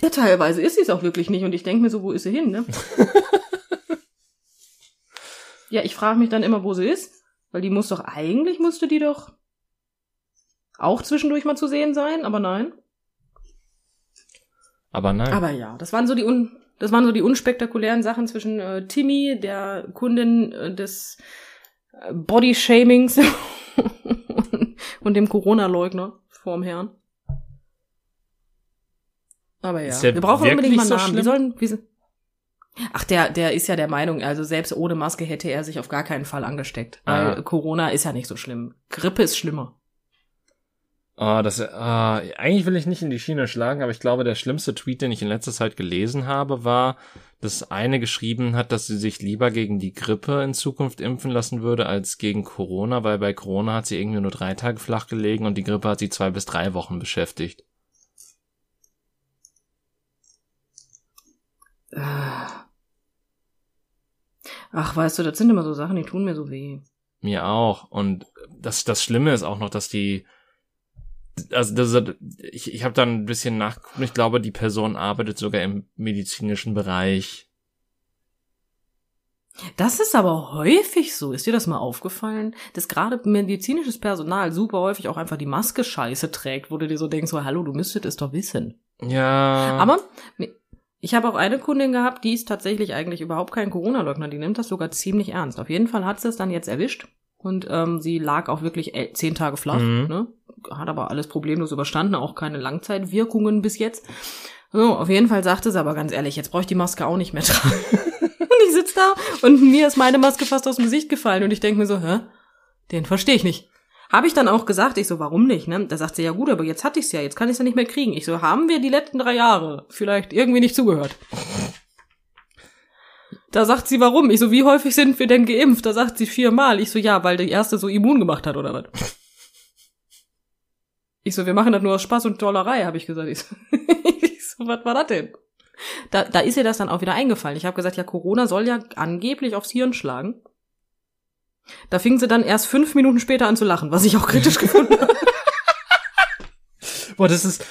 Ja, teilweise ist sie es auch wirklich nicht. Und ich denke mir so, wo ist sie hin, ne? (laughs) ja, ich frage mich dann immer, wo sie ist. Weil die muss doch, eigentlich müsste die doch auch zwischendurch mal zu sehen sein, aber nein. Aber nein. Aber ja, das waren so die un das waren so die unspektakulären Sachen zwischen äh, Timmy, der Kundin äh, des äh, Body-Shamings (laughs) und dem Corona-Leugner vorm Herrn. Aber ja, wir brauchen unbedingt mal so Namen. Wir schlimm? sollen, sie- Ach, der, der ist ja der Meinung, also selbst ohne Maske hätte er sich auf gar keinen Fall angesteckt. Weil Ah. Corona ist ja nicht so schlimm. Grippe ist schlimmer. Ah, das, ah, eigentlich will ich nicht in die Schiene schlagen, aber ich glaube, der schlimmste Tweet, den ich in letzter Zeit gelesen habe, war, dass eine geschrieben hat, dass sie sich lieber gegen die Grippe in Zukunft impfen lassen würde als gegen Corona, weil bei Corona hat sie irgendwie nur drei Tage flach gelegen und die Grippe hat sie zwei bis drei Wochen beschäftigt. Ah. Ach, weißt du, das sind immer so Sachen, die tun mir so weh. Mir auch. Und das, das Schlimme ist auch noch, dass die, also das, ich, ich habe dann ein bisschen nachgeguckt. und Ich glaube, die Person arbeitet sogar im medizinischen Bereich. Das ist aber häufig so. Ist dir das mal aufgefallen, dass gerade medizinisches Personal super häufig auch einfach die Maske scheiße trägt, wo du dir so denkst, so, hallo, du müsstet es doch wissen. Ja. Aber ich habe auch eine Kundin gehabt, die ist tatsächlich eigentlich überhaupt kein Corona-Leugner. Die nimmt das sogar ziemlich ernst. Auf jeden Fall hat sie es dann jetzt erwischt. Und ähm, sie lag auch wirklich zehn Tage flach. Mhm. Ne? Hat aber alles problemlos überstanden, auch keine Langzeitwirkungen bis jetzt. So, auf jeden Fall sagte sie aber ganz ehrlich, jetzt brauche ich die Maske auch nicht mehr (laughs) tragen. und ich sitz da und mir ist meine Maske fast aus dem Gesicht gefallen und ich denke mir so, hä? Den verstehe ich nicht. Habe ich dann auch gesagt, ich so, warum nicht? Ne? Da sagt sie, ja gut, aber jetzt hatte ich's ja, jetzt kann ich's ja nicht mehr kriegen. Ich so, haben wir die letzten drei Jahre vielleicht irgendwie nicht zugehört? Da sagt sie, warum? Ich so, wie häufig sind wir denn geimpft? Da sagt sie viermal. Ich so, ja, weil die erste so immun gemacht hat, oder was? (laughs) Ich so, wir machen das nur aus Spaß und Tollerei, habe ich gesagt. Ich so, (laughs) ich so was war das denn? Da, da ist ihr das dann auch wieder eingefallen. Ich habe gesagt, ja, Corona soll ja angeblich aufs Hirn schlagen. Da fing sie dann erst fünf Minuten später an zu lachen, was ich auch kritisch (laughs) gefunden habe. Boah, das ist,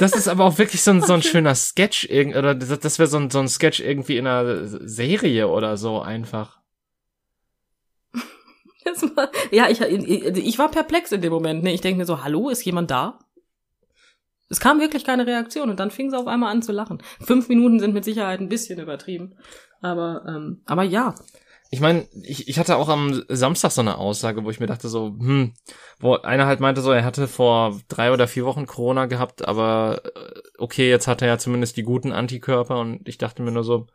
das ist aber auch wirklich so ein, so ein (laughs) schöner Sketch, irgend, oder das, wäre so ein, so ein Sketch irgendwie in einer Serie oder so einfach. (laughs) War, ja, ich, ich war perplex in dem Moment. Ne? Ich denke mir so, hallo, ist jemand da? Es kam wirklich keine Reaktion und dann fing sie auf einmal an zu lachen. Fünf Minuten sind mit Sicherheit ein bisschen übertrieben. Aber, ähm, aber ja. Ich meine, ich, ich hatte auch am Samstag so eine Aussage, wo ich mir dachte so, hm, wo einer halt meinte so, er hatte vor drei oder vier Wochen Corona gehabt, aber äh, okay, jetzt hat er ja zumindest die guten Antikörper und ich dachte mir nur so,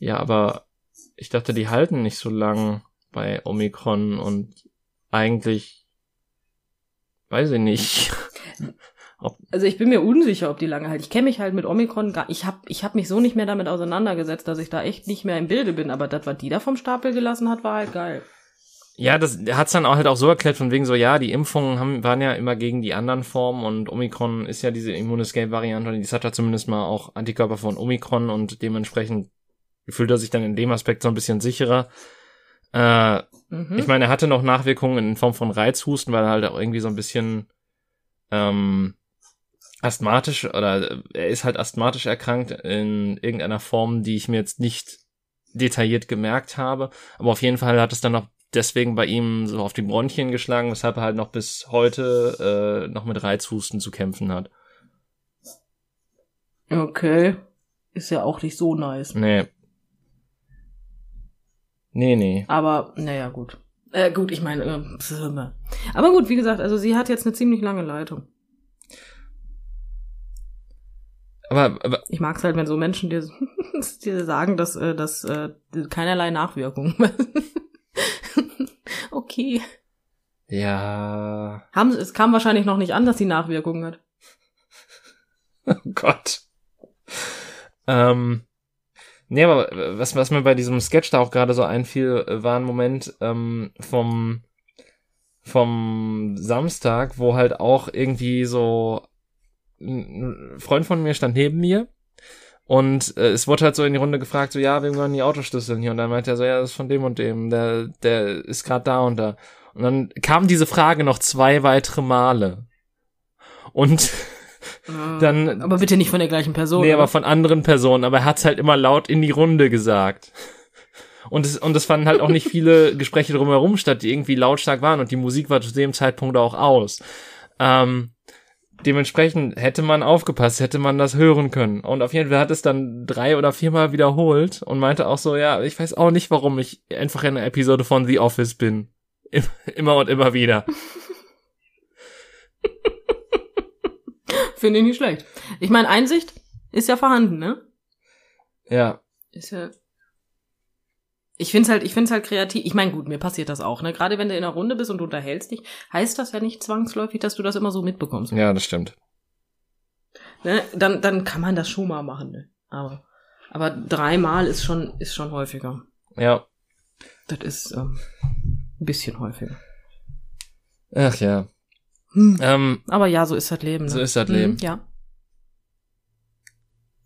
ja, aber ich dachte, die halten nicht so lang bei Omikron und eigentlich weiß ich nicht. (laughs) Also ich bin mir unsicher, ob die lange halt. Ich kenne mich halt mit Omikron gar. Ich habe ich hab mich so nicht mehr damit auseinandergesetzt, dass ich da echt nicht mehr im Bilde bin. Aber das, was die da vom Stapel gelassen hat, war halt geil. Ja, das hat's dann auch halt auch so erklärt, von wegen so, ja, die Impfungen haben, waren ja immer gegen die anderen Formen und Omikron ist ja diese Immunescape-Variante und das hat ja zumindest mal auch Antikörper von Omikron und dementsprechend fühlt er sich dann in dem Aspekt so ein bisschen sicherer. Äh, Mhm. Ich meine, er hatte noch Nachwirkungen in Form von Reizhusten, weil er halt auch irgendwie so ein bisschen ähm, asthmatisch oder er ist halt asthmatisch erkrankt in irgendeiner Form, die ich mir jetzt nicht detailliert gemerkt habe. Aber auf jeden Fall hat es dann noch deswegen bei ihm so auf die Bronchien geschlagen, weshalb er halt noch bis heute äh, noch mit Reizhusten zu kämpfen hat. okay. Ist ja auch nicht so nice. Nee. Nee, nee. Aber, naja, gut. Äh, gut, ich meine, äh, (laughs) aber gut, wie gesagt, also sie hat jetzt eine ziemlich lange Leitung. Aber, aber Ich mag es halt, wenn so Menschen dir, (laughs) dir sagen, dass, äh, dass äh, keinerlei Nachwirkung. (laughs) okay. ja. Haben, es kam wahrscheinlich noch nicht an, dass sie Nachwirkungen hat. (laughs) Oh Gott. Ähm, nee, aber was, was mir bei diesem Sketch da auch gerade so einfiel, äh, war ein Moment ähm, vom vom Samstag, wo halt auch irgendwie so ein Freund von mir stand neben mir und äh, es wurde halt so in die Runde gefragt, so ja, wem gehören die Autoschlüssel hier? Und dann meinte er so, ja, das ist von dem und dem, der, der ist gerade da und da. Und dann kam diese Frage noch zwei weitere Male. Und dann. Aber bitte nicht von der gleichen Person. Nee, oder? aber von anderen Personen. Aber er hat's halt immer laut in die Runde gesagt. Und es, und es fanden halt auch nicht (laughs) viele Gespräche drumherum statt, die irgendwie lautstark waren und die Musik war zu dem Zeitpunkt auch aus. Ähm, dementsprechend hätte man aufgepasst, hätte man das hören können. Und auf jeden Fall hat es dann drei oder viermal wiederholt und meinte auch so, ja, ich weiß auch nicht, warum ich einfach in einer Episode von The Office bin. (laughs) Immer und immer wieder. (laughs) Finde ich nicht schlecht. Ich meine, Einsicht ist ja vorhanden, ne? Ja. Ist ja. Ich find's halt, ich find's halt kreativ. Ich meine, gut, mir passiert das auch, ne? Gerade wenn du in einer Runde bist und du unterhältst dich, heißt das ja nicht zwangsläufig, dass du das immer so mitbekommst. Ja, das stimmt. Ne? Dann, dann kann man das schon mal machen, ne? Aber, aber dreimal ist schon, ist schon häufiger. Ja. Das ist ähm, ein bisschen häufiger. Ach ja. Hm. Ähm, aber ja, so ist das Leben. Ne? So ist das Leben. Hm, ja.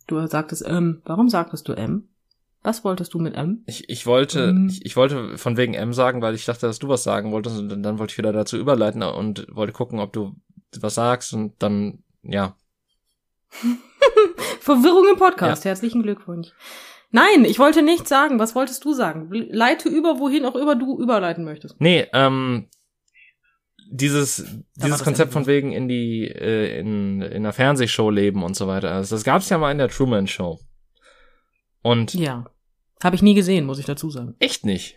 Du sagtest ähm, warum sagtest du M? Was wolltest du mit M? Ich, ich wollte, ähm. ich, ich wollte von wegen M sagen, weil ich dachte, dass du was sagen wolltest und dann, dann wollte ich wieder dazu überleiten und wollte gucken, ob du was sagst und dann, ja. (laughs) Verwirrung im Podcast. Ja. Herzlichen Glückwunsch. Nein, ich wollte nichts sagen. Was wolltest du sagen? Leite über, wohin auch immer du überleiten möchtest. Nee, ähm, dieses, dieses Konzept von wegen in die, äh, in, in einer Fernsehshow leben und so weiter. Also das gab's ja mal in der Truman Show. Und. Ja. Habe ich nie gesehen, muss ich dazu sagen. Echt nicht?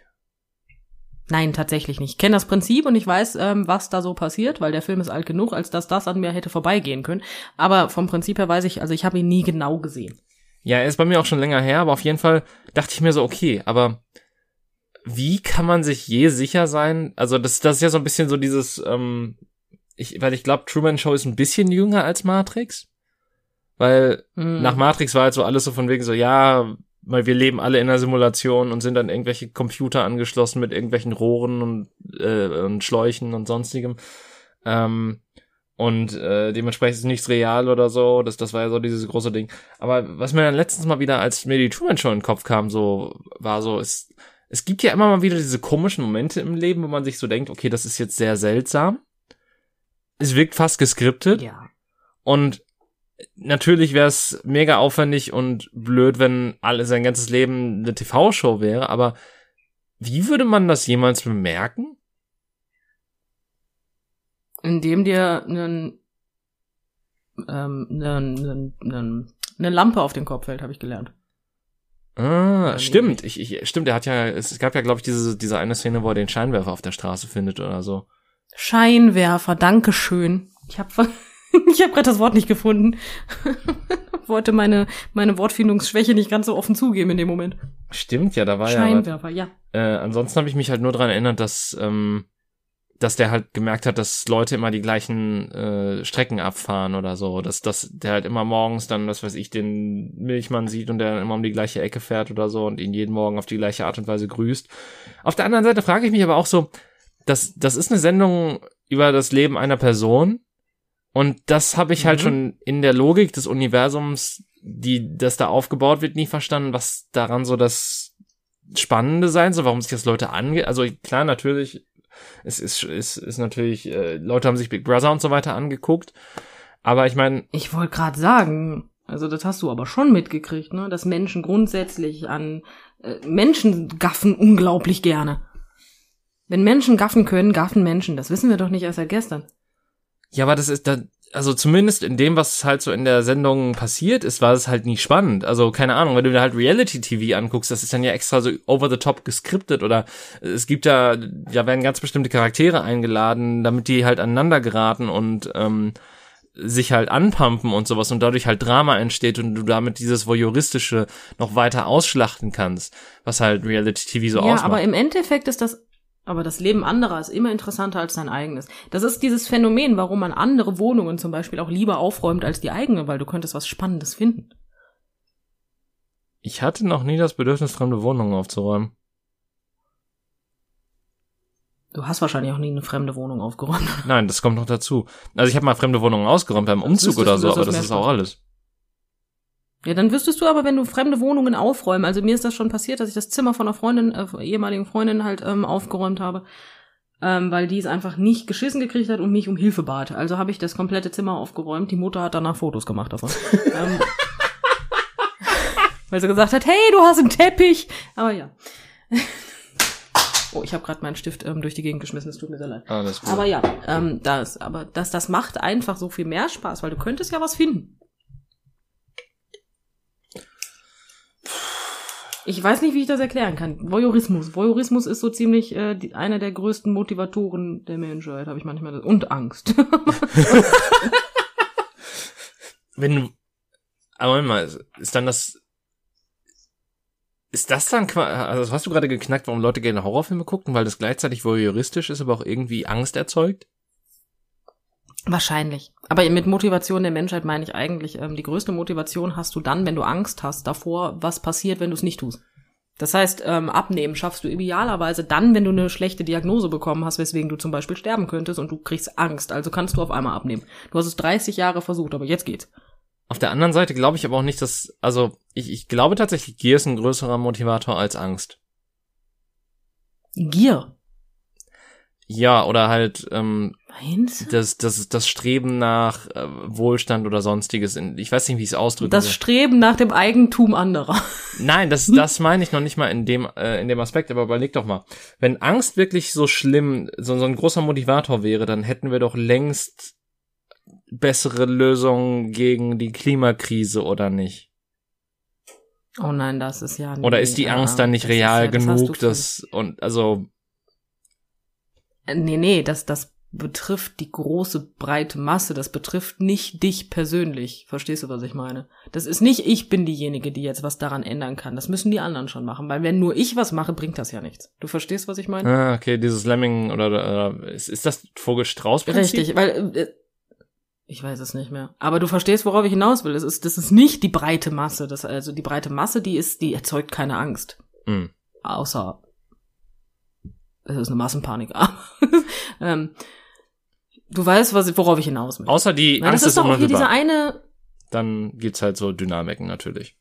Nein, tatsächlich nicht. Ich kenne das Prinzip und ich weiß, ähm, was da so passiert, weil der Film ist alt genug, als dass das an mir hätte vorbeigehen können. Aber vom Prinzip her weiß ich, also ich habe ihn nie genau gesehen. Ja, er ist bei mir auch schon länger her, aber auf jeden Fall dachte ich mir so, okay, aber wie kann man sich je sicher sein? Also das, das ist ja so ein bisschen so dieses, ähm, ich, weil ich glaube, Truman Show ist ein bisschen jünger als Matrix. Weil mhm. nach Matrix war halt so alles so von wegen so, ja, weil wir leben alle in einer Simulation und sind dann irgendwelche Computer angeschlossen mit irgendwelchen Rohren und, äh, und Schläuchen und sonstigem. Ähm, und äh, dementsprechend ist nichts real oder so. Das, das war ja so dieses große Ding. Aber was mir dann letztens mal wieder, als mir die Truman Show in den Kopf kam, so war so, ist, es gibt ja immer mal wieder diese komischen Momente im Leben, wo man sich so denkt, okay, das ist jetzt sehr seltsam. Es wirkt fast geskriptet. Ja. Und natürlich wäre es mega aufwendig und blöd, wenn alle sein ganzes Leben eine TV-Show wäre, aber wie würde man das jemals bemerken? Indem dir einen, ähm, einen, einen, eine Lampe auf den Kopf fällt, habe ich gelernt. Ah, stimmt. Ich, ich, stimmt, er hat ja, es gab ja, glaube ich, diese, diese eine Szene, wo er den Scheinwerfer auf der Straße findet oder so. Scheinwerfer, danke schön. Ich habe (laughs) ich hab gerade das Wort nicht gefunden. (laughs) Wollte meine, meine Wortfindungsschwäche nicht ganz so offen zugeben in dem Moment. Stimmt, ja, da war Scheinwerfer, ja. Scheinwerfer, ja. Äh, ansonsten habe ich mich halt nur dran erinnert, dass ähm, dass der halt gemerkt hat, dass Leute immer die gleichen äh, Strecken abfahren oder so, dass, dass der halt immer morgens dann, was weiß ich, den Milchmann sieht und der dann immer um die gleiche Ecke fährt oder so und ihn jeden Morgen auf die gleiche Art und Weise grüßt. Auf der anderen Seite frage ich mich aber auch so, das, das ist eine Sendung über das Leben einer Person und das habe ich halt mhm. schon in der Logik des Universums, die, das da aufgebaut wird, nie verstanden, was daran so das Spannende sein soll, warum sich das Leute angeht. Also klar, natürlich es ist, ist, ist natürlich, äh, Leute haben sich Big Brother und so weiter angeguckt. Aber ich meine. Ich wollte gerade sagen, also das hast du aber schon mitgekriegt, ne? Dass Menschen grundsätzlich an äh, Menschen gaffen unglaublich gerne. Wenn Menschen gaffen können, gaffen Menschen. Das wissen wir doch nicht erst seit gestern. Ja, aber das ist, da, also zumindest in dem, was halt so in der Sendung passiert ist, war es halt nie spannend. Also keine Ahnung, wenn du dir halt Reality-TV anguckst, das ist dann ja extra so over the top geskriptet oder es gibt ja, ja werden ganz bestimmte Charaktere eingeladen, damit die halt aneinander geraten und ähm, sich halt anpumpen und sowas und dadurch halt Drama entsteht und du damit dieses Voyeuristische noch weiter ausschlachten kannst, was halt Reality-TV so ja, ausmacht. Ja, aber im Endeffekt ist das aber das Leben anderer ist immer interessanter als dein eigenes. Das ist dieses Phänomen, warum man andere Wohnungen zum Beispiel auch lieber aufräumt als die eigene, weil du könntest was Spannendes finden. Ich hatte noch nie das Bedürfnis, fremde Wohnungen aufzuräumen. Du hast wahrscheinlich auch nie eine fremde Wohnung aufgeräumt. Nein, das kommt noch dazu. Also ich habe mal fremde Wohnungen ausgeräumt beim Umzug oder so, aber das ist auch alles. Ja, dann wüsstest du aber, wenn du fremde Wohnungen aufräumen, also mir ist das schon passiert, dass ich das Zimmer von einer Freundin, äh, ehemaligen Freundin halt ähm, aufgeräumt habe, ähm, weil die es einfach nicht geschissen gekriegt hat und mich um Hilfe bat. Also habe ich das komplette Zimmer aufgeräumt. Die Mutter hat danach Fotos gemacht davon. (laughs) ähm, weil sie gesagt hat, hey, du hast einen Teppich. Aber ja. Oh, ich habe gerade meinen Stift ähm, durch die Gegend geschmissen, es tut mir sehr leid. Alles gut. Aber ja, ähm, das, aber das, das macht einfach so viel mehr Spaß, weil du könntest ja was finden. Ich weiß nicht, wie ich das erklären kann. Voyeurismus. Voyeurismus ist so ziemlich äh, einer der größten Motivatoren der Menschheit, habe ich manchmal. Das. Und Angst. (laughs) Wenn aber Moment mal, ist dann das, ist das dann quasi, also hast du gerade geknackt, warum Leute gerne Horrorfilme gucken, weil das gleichzeitig voyeuristisch ist, aber auch irgendwie Angst erzeugt? Wahrscheinlich. Aber mit Motivation der Menschheit meine ich eigentlich, ähm, die größte Motivation hast du dann, wenn du Angst hast davor, was passiert, wenn du es nicht tust. Das heißt, ähm, abnehmen schaffst du idealerweise dann, wenn du eine schlechte Diagnose bekommen hast, weswegen du zum Beispiel sterben könntest und du kriegst Angst. Also kannst du auf einmal abnehmen. Du hast es 30 Jahre versucht, aber jetzt geht's. Auf der anderen Seite glaube ich aber auch nicht, dass, also ich, ich glaube tatsächlich, Gier ist ein größerer Motivator als Angst. Gier. Ja, oder halt ähm, Meinst das, das, das Streben nach äh, Wohlstand oder sonstiges. In, ich weiß nicht, wie ich es ausdrücken Das soll. Streben nach dem Eigentum anderer. (laughs) Nein, das, das meine ich noch nicht mal in dem, äh, in dem Aspekt, aber überleg doch mal. Wenn Angst wirklich so schlimm, so, so ein großer Motivator wäre, dann hätten wir doch längst bessere Lösungen gegen die Klimakrise, oder nicht? Oh nein, das ist ja. Oder ist die Angst dann nicht das real ja, das genug, du dass, und, also, Nee, nee, das, das betrifft die große, breite Masse. Das betrifft nicht dich persönlich. Verstehst du, was ich meine? Das ist nicht, ich bin diejenige, die jetzt was daran ändern kann. Das müssen die anderen schon machen. Weil wenn nur ich was mache, bringt das ja nichts. Du verstehst, was ich meine? ah, okay, dieses Lemming, oder, oder ist, ist das Vogel-Strauß-Prinzip? Richtig, weil, äh, ich weiß es nicht mehr. Aber du verstehst, worauf ich hinaus will. Es ist, das ist nicht die breite Masse. Das, also die breite Masse, die ist, die erzeugt keine Angst. Hm. Außer es ist eine Massenpanik. (laughs) ähm, du weißt, was, worauf ich hinaus will. Außer die Weil das Angst ist ist doch hier unmittelbar. eine, Dann gibt's halt so Dynamiken natürlich.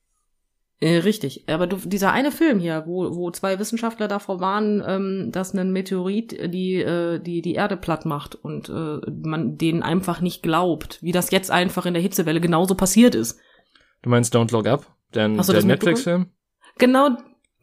äh, richtig, aber du, dieser eine Film hier, wo, wo zwei Wissenschaftler davor warnen, ähm, dass ein Meteorit die, äh, die, die Erde platt macht und äh, man denen einfach nicht glaubt, wie das jetzt einfach in der Hitzewelle genauso passiert ist. Du meinst Don't Look Up? Du der Netflix-Film? Genau,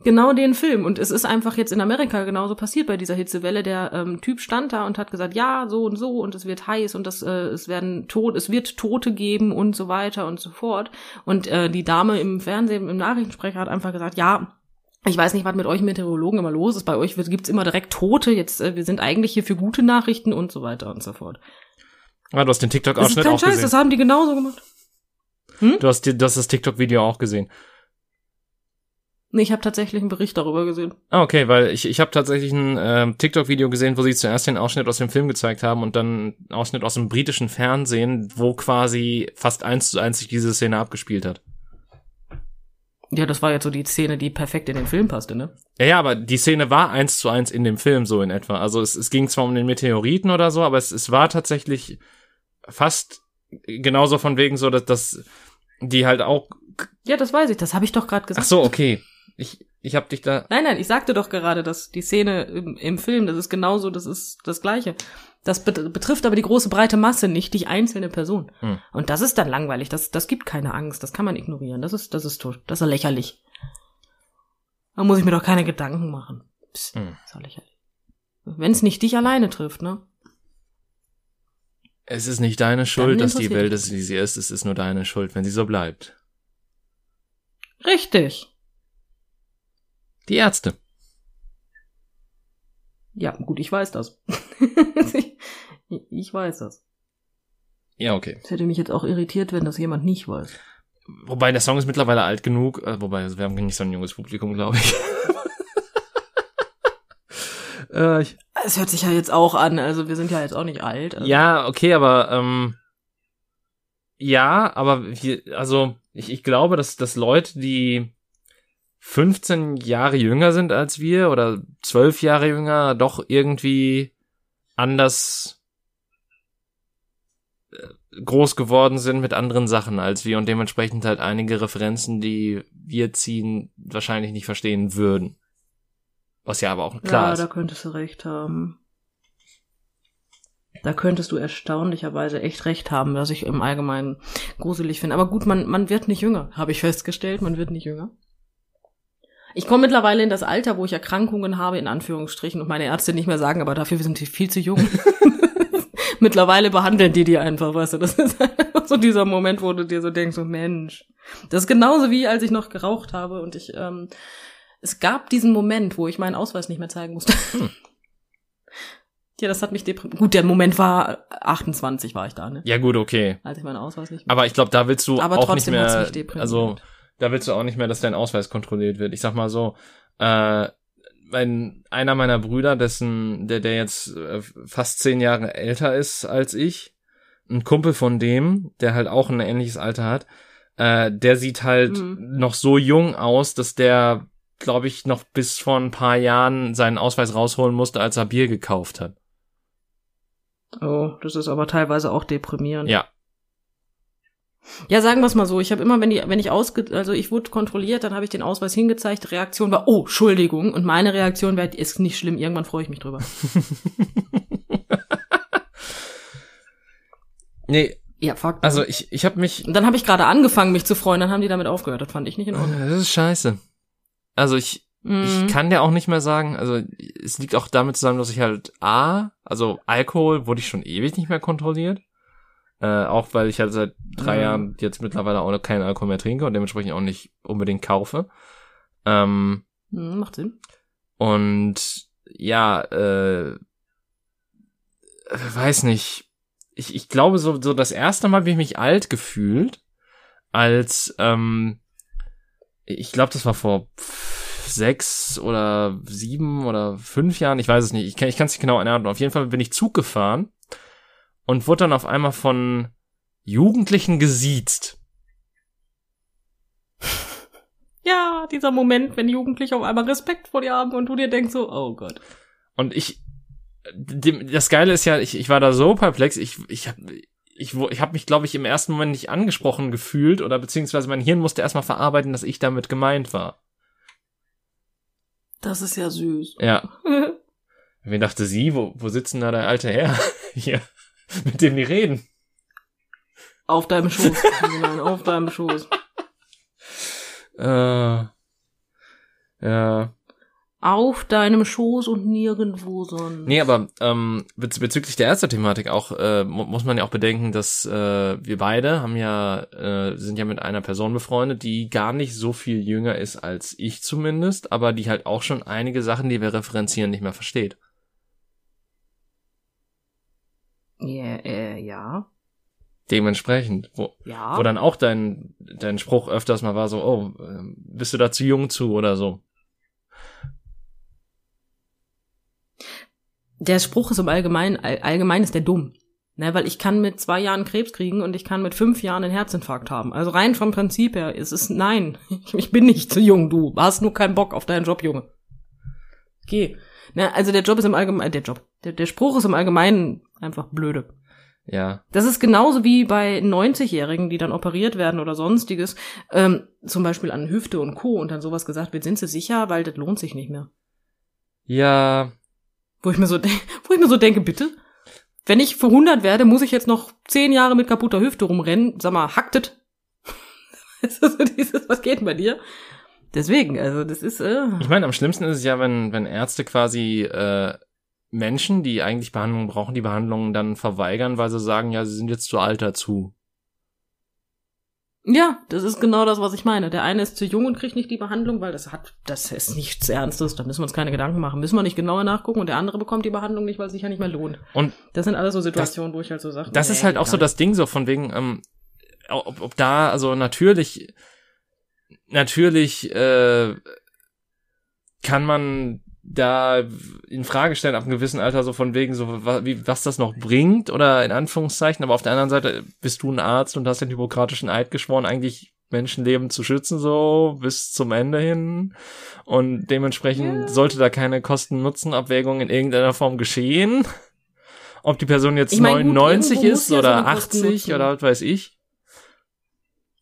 genau den Film. Und es ist einfach jetzt in Amerika genauso passiert bei dieser Hitzewelle. Der ähm, Typ stand da und hat gesagt, ja, so und so und es wird heiß und das, äh, es werden tot, es wird Tote geben und so weiter und so fort. Und äh, die Dame im Fernsehen, im Nachrichtensprecher hat einfach gesagt, ja, ich weiß nicht, was mit euch Meteorologen immer los ist. Bei euch wird- gibt's immer direkt Tote. Jetzt, äh, wir sind eigentlich hier für gute Nachrichten und so weiter und so fort. Ah, du hast den TikTok-Ausschnitt auch Scheiß, gesehen. das haben die genauso gemacht. Du hast, du hast das TikTok-Video auch gesehen. Nee, ich habe tatsächlich einen Bericht darüber gesehen. Ah, okay, weil ich, ich habe tatsächlich ein ähm, TikTok-Video gesehen, wo sie zuerst den Ausschnitt aus dem Film gezeigt haben und dann einen Ausschnitt aus dem britischen Fernsehen, wo quasi fast eins zu eins sich diese Szene abgespielt hat. Ja, das war jetzt so die Szene, die perfekt in den Film passte, ne? Ja, ja, aber die Szene war eins zu eins in dem Film so in etwa. Also es, es ging zwar um den Meteoriten oder so, aber es, es war tatsächlich fast genauso von wegen so, dass, dass die halt auch. Ja, das weiß ich. Das habe ich doch gerade Ach gesagt. so, okay. Ich, ich hab dich da. Nein, nein, ich sagte doch gerade, dass die Szene im, im Film, das ist genauso, das ist das Gleiche. Das bet betrifft aber die große breite Masse, nicht die einzelne Person. Hm. Und das ist dann langweilig. Das, das gibt keine Angst. Das kann man ignorieren. Das ist, das ist, tot- das ist lächerlich. Da muss ich mir doch keine Gedanken machen. Psst, Hm. ist doch lächerlich. Wenn es nicht dich alleine trifft, ne? Es ist nicht deine Schuld, dass die Welt ist, wie sie ist. Es ist nur deine Schuld, wenn sie so bleibt. Richtig. Die Ärzte. Ja, gut, ich weiß das. ich, (laughs) ich weiß das. Ja, okay. Es hätte mich jetzt auch irritiert, wenn das jemand nicht weiß. Wobei der Song ist mittlerweile alt genug, äh, wobei wir haben nicht so ein junges Publikum, glaube ich. (laughs) äh, ich. Es hört sich ja jetzt auch an, also wir sind ja jetzt auch nicht alt. Also. Ja, okay, aber ähm, ja, aber wir, also ich, ich glaube, dass, dass Leute, die 15 Jahre jünger sind als wir oder 12 Jahre jünger, doch irgendwie anders äh, groß geworden sind mit anderen Sachen als wir und dementsprechend halt einige Referenzen, die wir ziehen, wahrscheinlich nicht verstehen würden. Was ja aber auch klar ja, ist. da könntest du recht haben. Da könntest du erstaunlicherweise echt recht haben, was ich im Allgemeinen gruselig finde. Aber gut, man, man wird nicht jünger, habe ich festgestellt. Man wird nicht jünger. Ich komme mittlerweile in das Alter, wo ich Erkrankungen habe, in Anführungsstrichen, und meine Ärzte nicht mehr sagen, aber dafür sind die viel zu jung. (laughs) mittlerweile behandeln die die einfach, weißt du. Das ist einfach (laughs) so dieser Moment, wo du dir so denkst, so Mensch. Das ist genauso wie, als ich noch geraucht habe und ich, ähm, es gab diesen Moment, wo ich meinen Ausweis nicht mehr zeigen musste. Hm. (laughs) Ja, das hat mich deprimiert. Gut, der Moment war 28 war ich da, ne? Ja gut, okay. Als ich meinen Ausweis nicht mehr. Aber ich glaube, da willst du Aber auch nicht mehr, mich deprimiert. also da willst du auch nicht mehr, dass dein Ausweis kontrolliert wird. Ich sag mal so, äh, mein, einer meiner Brüder, dessen, der, der jetzt äh, fast zehn Jahre älter ist als ich, ein Kumpel von dem, der halt auch ein ähnliches Alter hat, äh, der sieht halt Mhm. noch so jung aus, dass der, glaube ich, noch bis vor ein paar Jahren seinen Ausweis rausholen musste, als er Bier gekauft hat. Oh, das ist aber teilweise auch deprimierend. Ja. Ja, sagen wir es mal so. Ich habe immer, wenn die, wenn ich ausge, also ich wurde kontrolliert, dann habe ich den Ausweis hingezeigt. Reaktion war, oh, Entschuldigung. Und meine Reaktion wäre, ist nicht schlimm. Irgendwann freue ich mich drüber. (laughs) Nee, Ja, fuck. also ich, ich habe mich und dann habe ich gerade angefangen, mich zu freuen. Dann haben die damit aufgehört. Das fand ich nicht in Ordnung. Das ist scheiße. Also ich, Mhm. ich kann dir auch nicht mehr sagen, also es liegt auch damit zusammen, dass ich halt A, also Alkohol wurde ich schon ewig nicht mehr kontrolliert. Äh, auch weil ich halt seit drei Mhm. Jahren jetzt mittlerweile auch keinen Alkohol mehr trinke und dementsprechend auch nicht unbedingt kaufe. Ähm, Mhm, macht Sinn. und ja, äh, weiß nicht. Ich, ich glaube, so, so das erste Mal habe ich mich alt gefühlt, als, ähm, ich glaube, das war vor sechs oder sieben oder fünf Jahren, ich weiß es nicht, ich kann ich kann es nicht genau erinnern. Auf jeden Fall bin ich Zug gefahren und wurde dann auf einmal von Jugendlichen gesiezt. (laughs) Ja, dieser Moment, wenn Jugendliche auf einmal Respekt vor dir haben und du dir denkst so, oh Gott. Und ich, das Geile ist ja, ich, ich war da so perplex, ich, ich hab, ich, ich habe mich, glaube ich, im ersten Moment nicht angesprochen gefühlt oder beziehungsweise mein Hirn musste erstmal verarbeiten, dass ich damit gemeint war. Das ist ja süß. Ja. (laughs) Wer dachte sie, wo, wo sitzen da der alte Herr? (laughs) Hier, (laughs) mit dem die reden. auf deinem Schoß. Julian, auf deinem Schoß. (laughs) Äh, ja. Auf deinem Schoß und nirgendwo sonst. Nee, aber ähm, bez bezüglich der Ärzte-Thematik auch äh, mu muss man ja auch bedenken, dass äh, wir beide haben ja äh, sind ja mit einer Person befreundet, die gar nicht so viel jünger ist als ich zumindest, aber die halt auch schon einige Sachen, die wir referenzieren, nicht mehr versteht. Ja, äh, ja. Dementsprechend, wo, Ja. wo dann auch dein dein Spruch öfters mal war so, oh, ähm, bist du da zu jung zu oder so. der Spruch ist im Allgemeinen, all, allgemein ist der dumm. Ne, weil ich kann mit zwei Jahren Krebs kriegen und ich kann mit fünf Jahren einen Herzinfarkt haben. Also rein vom Prinzip her ist es nein. Ich, (laughs) ich bin nicht zu jung, du hast nur keinen Bock auf deinen Job, Junge. Geh. Ne, also der Job ist im Allgemeinen, der Job, der, der Spruch ist im Allgemeinen einfach blöde. Ja, Das ist genauso wie bei 90-Jährigen, die dann operiert werden oder sonstiges, ähm, zum Beispiel an Hüfte und Co. und dann sowas gesagt wird, sind sie sicher, weil das lohnt sich nicht mehr. ja, Wo ich mir so, (laughs) wo ich mir so denke, bitte? Wenn ich für 100 werde, muss ich jetzt noch 10 Jahre mit kaputter Hüfte rumrennen. Sag mal, hacktet. (laughs) Das ist so dieses, was geht bei dir? Deswegen, also das ist, äh, Ich meine, am schlimmsten ist es ja, wenn, wenn Ärzte quasi äh, Menschen, die eigentlich Behandlung brauchen, die Behandlung dann verweigern, weil sie sagen, ja, sie sind jetzt zu alt dazu. ja, das ist genau das, was ich meine. Der eine ist zu jung und kriegt nicht die Behandlung, weil das hat, das ist nichts Ernstes, da müssen wir uns keine Gedanken machen. Müssen wir nicht genauer nachgucken und der andere bekommt die Behandlung nicht, weil es sich ja nicht mehr lohnt. Und Das sind alles so Situationen, wo ich halt so sage. das ist halt auch so das Ding so von wegen, ähm, ob, ob da, also natürlich, natürlich äh, kann man da in Frage stellen ab einem gewissen Alter so von wegen so wa- wie was das noch bringt oder in Anführungszeichen aber auf der anderen Seite bist du ein Arzt und hast den hippokratischen Eid geschworen eigentlich Menschenleben zu schützen, so bis zum Ende hin. Und dementsprechend ja. sollte da keine Kosten-Nutzen-Abwägung in irgendeiner Form geschehen. Ob die Person jetzt ich mein, 99 gut, ist oder ja 80 oder was weiß ich.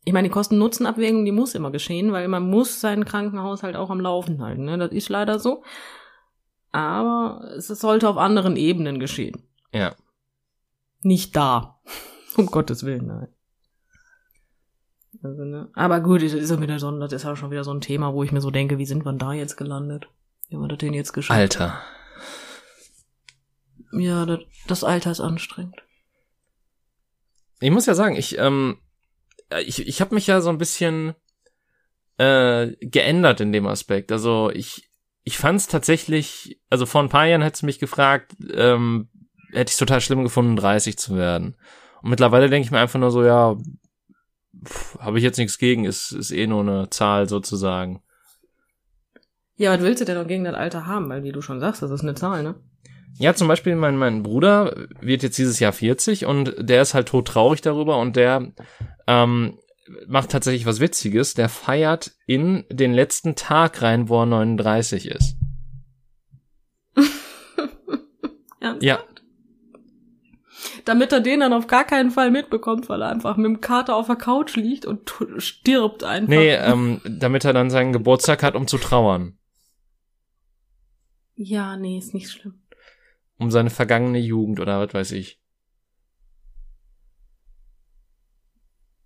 Ich meine, die Kosten-Nutzen-Abwägung, die muss immer geschehen, weil man muss seinen Krankenhaushalt auch am Laufen halten. Ne? Das ist leider so. Aber es sollte auf anderen Ebenen geschehen. Ja. Nicht da. (laughs) Um Gottes Willen, nein. Also, ne? Aber gut, das ist ja wieder so, das ist ja schon wieder so ein Thema, wo ich mir so denke, wie sind wir da jetzt gelandet? Wie haben wir das denn jetzt geschafft? Alter. Ja, das, das Alter ist anstrengend. Ich muss ja sagen, ich, ähm, ich, ich habe mich ja so ein bisschen äh, geändert in dem Aspekt. Also ich, ich fand es tatsächlich, also vor ein paar Jahren hättest du mich gefragt, ähm, hätte ich total schlimm gefunden, 30 zu werden. Und mittlerweile denke ich mir einfach nur so, ja, habe ich jetzt nichts gegen, ist, ist eh nur eine Zahl sozusagen. Ja, was willst du denn noch gegen das Alter haben? Weil wie du schon sagst, das ist eine Zahl, ne? Ja, zum Beispiel mein, mein Bruder wird jetzt dieses Jahr 40 und der ist halt tot traurig darüber und der ähm, macht tatsächlich was Witziges. Der feiert in den letzten Tag rein, wo er 39 ist. (laughs) ja damit er den dann auf gar keinen Fall mitbekommt, weil er einfach mit dem Kater auf der Couch liegt und stirbt einfach. Nee, (laughs) ähm, damit er dann seinen Geburtstag hat, um zu trauern. Ja, nee, ist nicht schlimm. Um seine vergangene Jugend oder was weiß ich.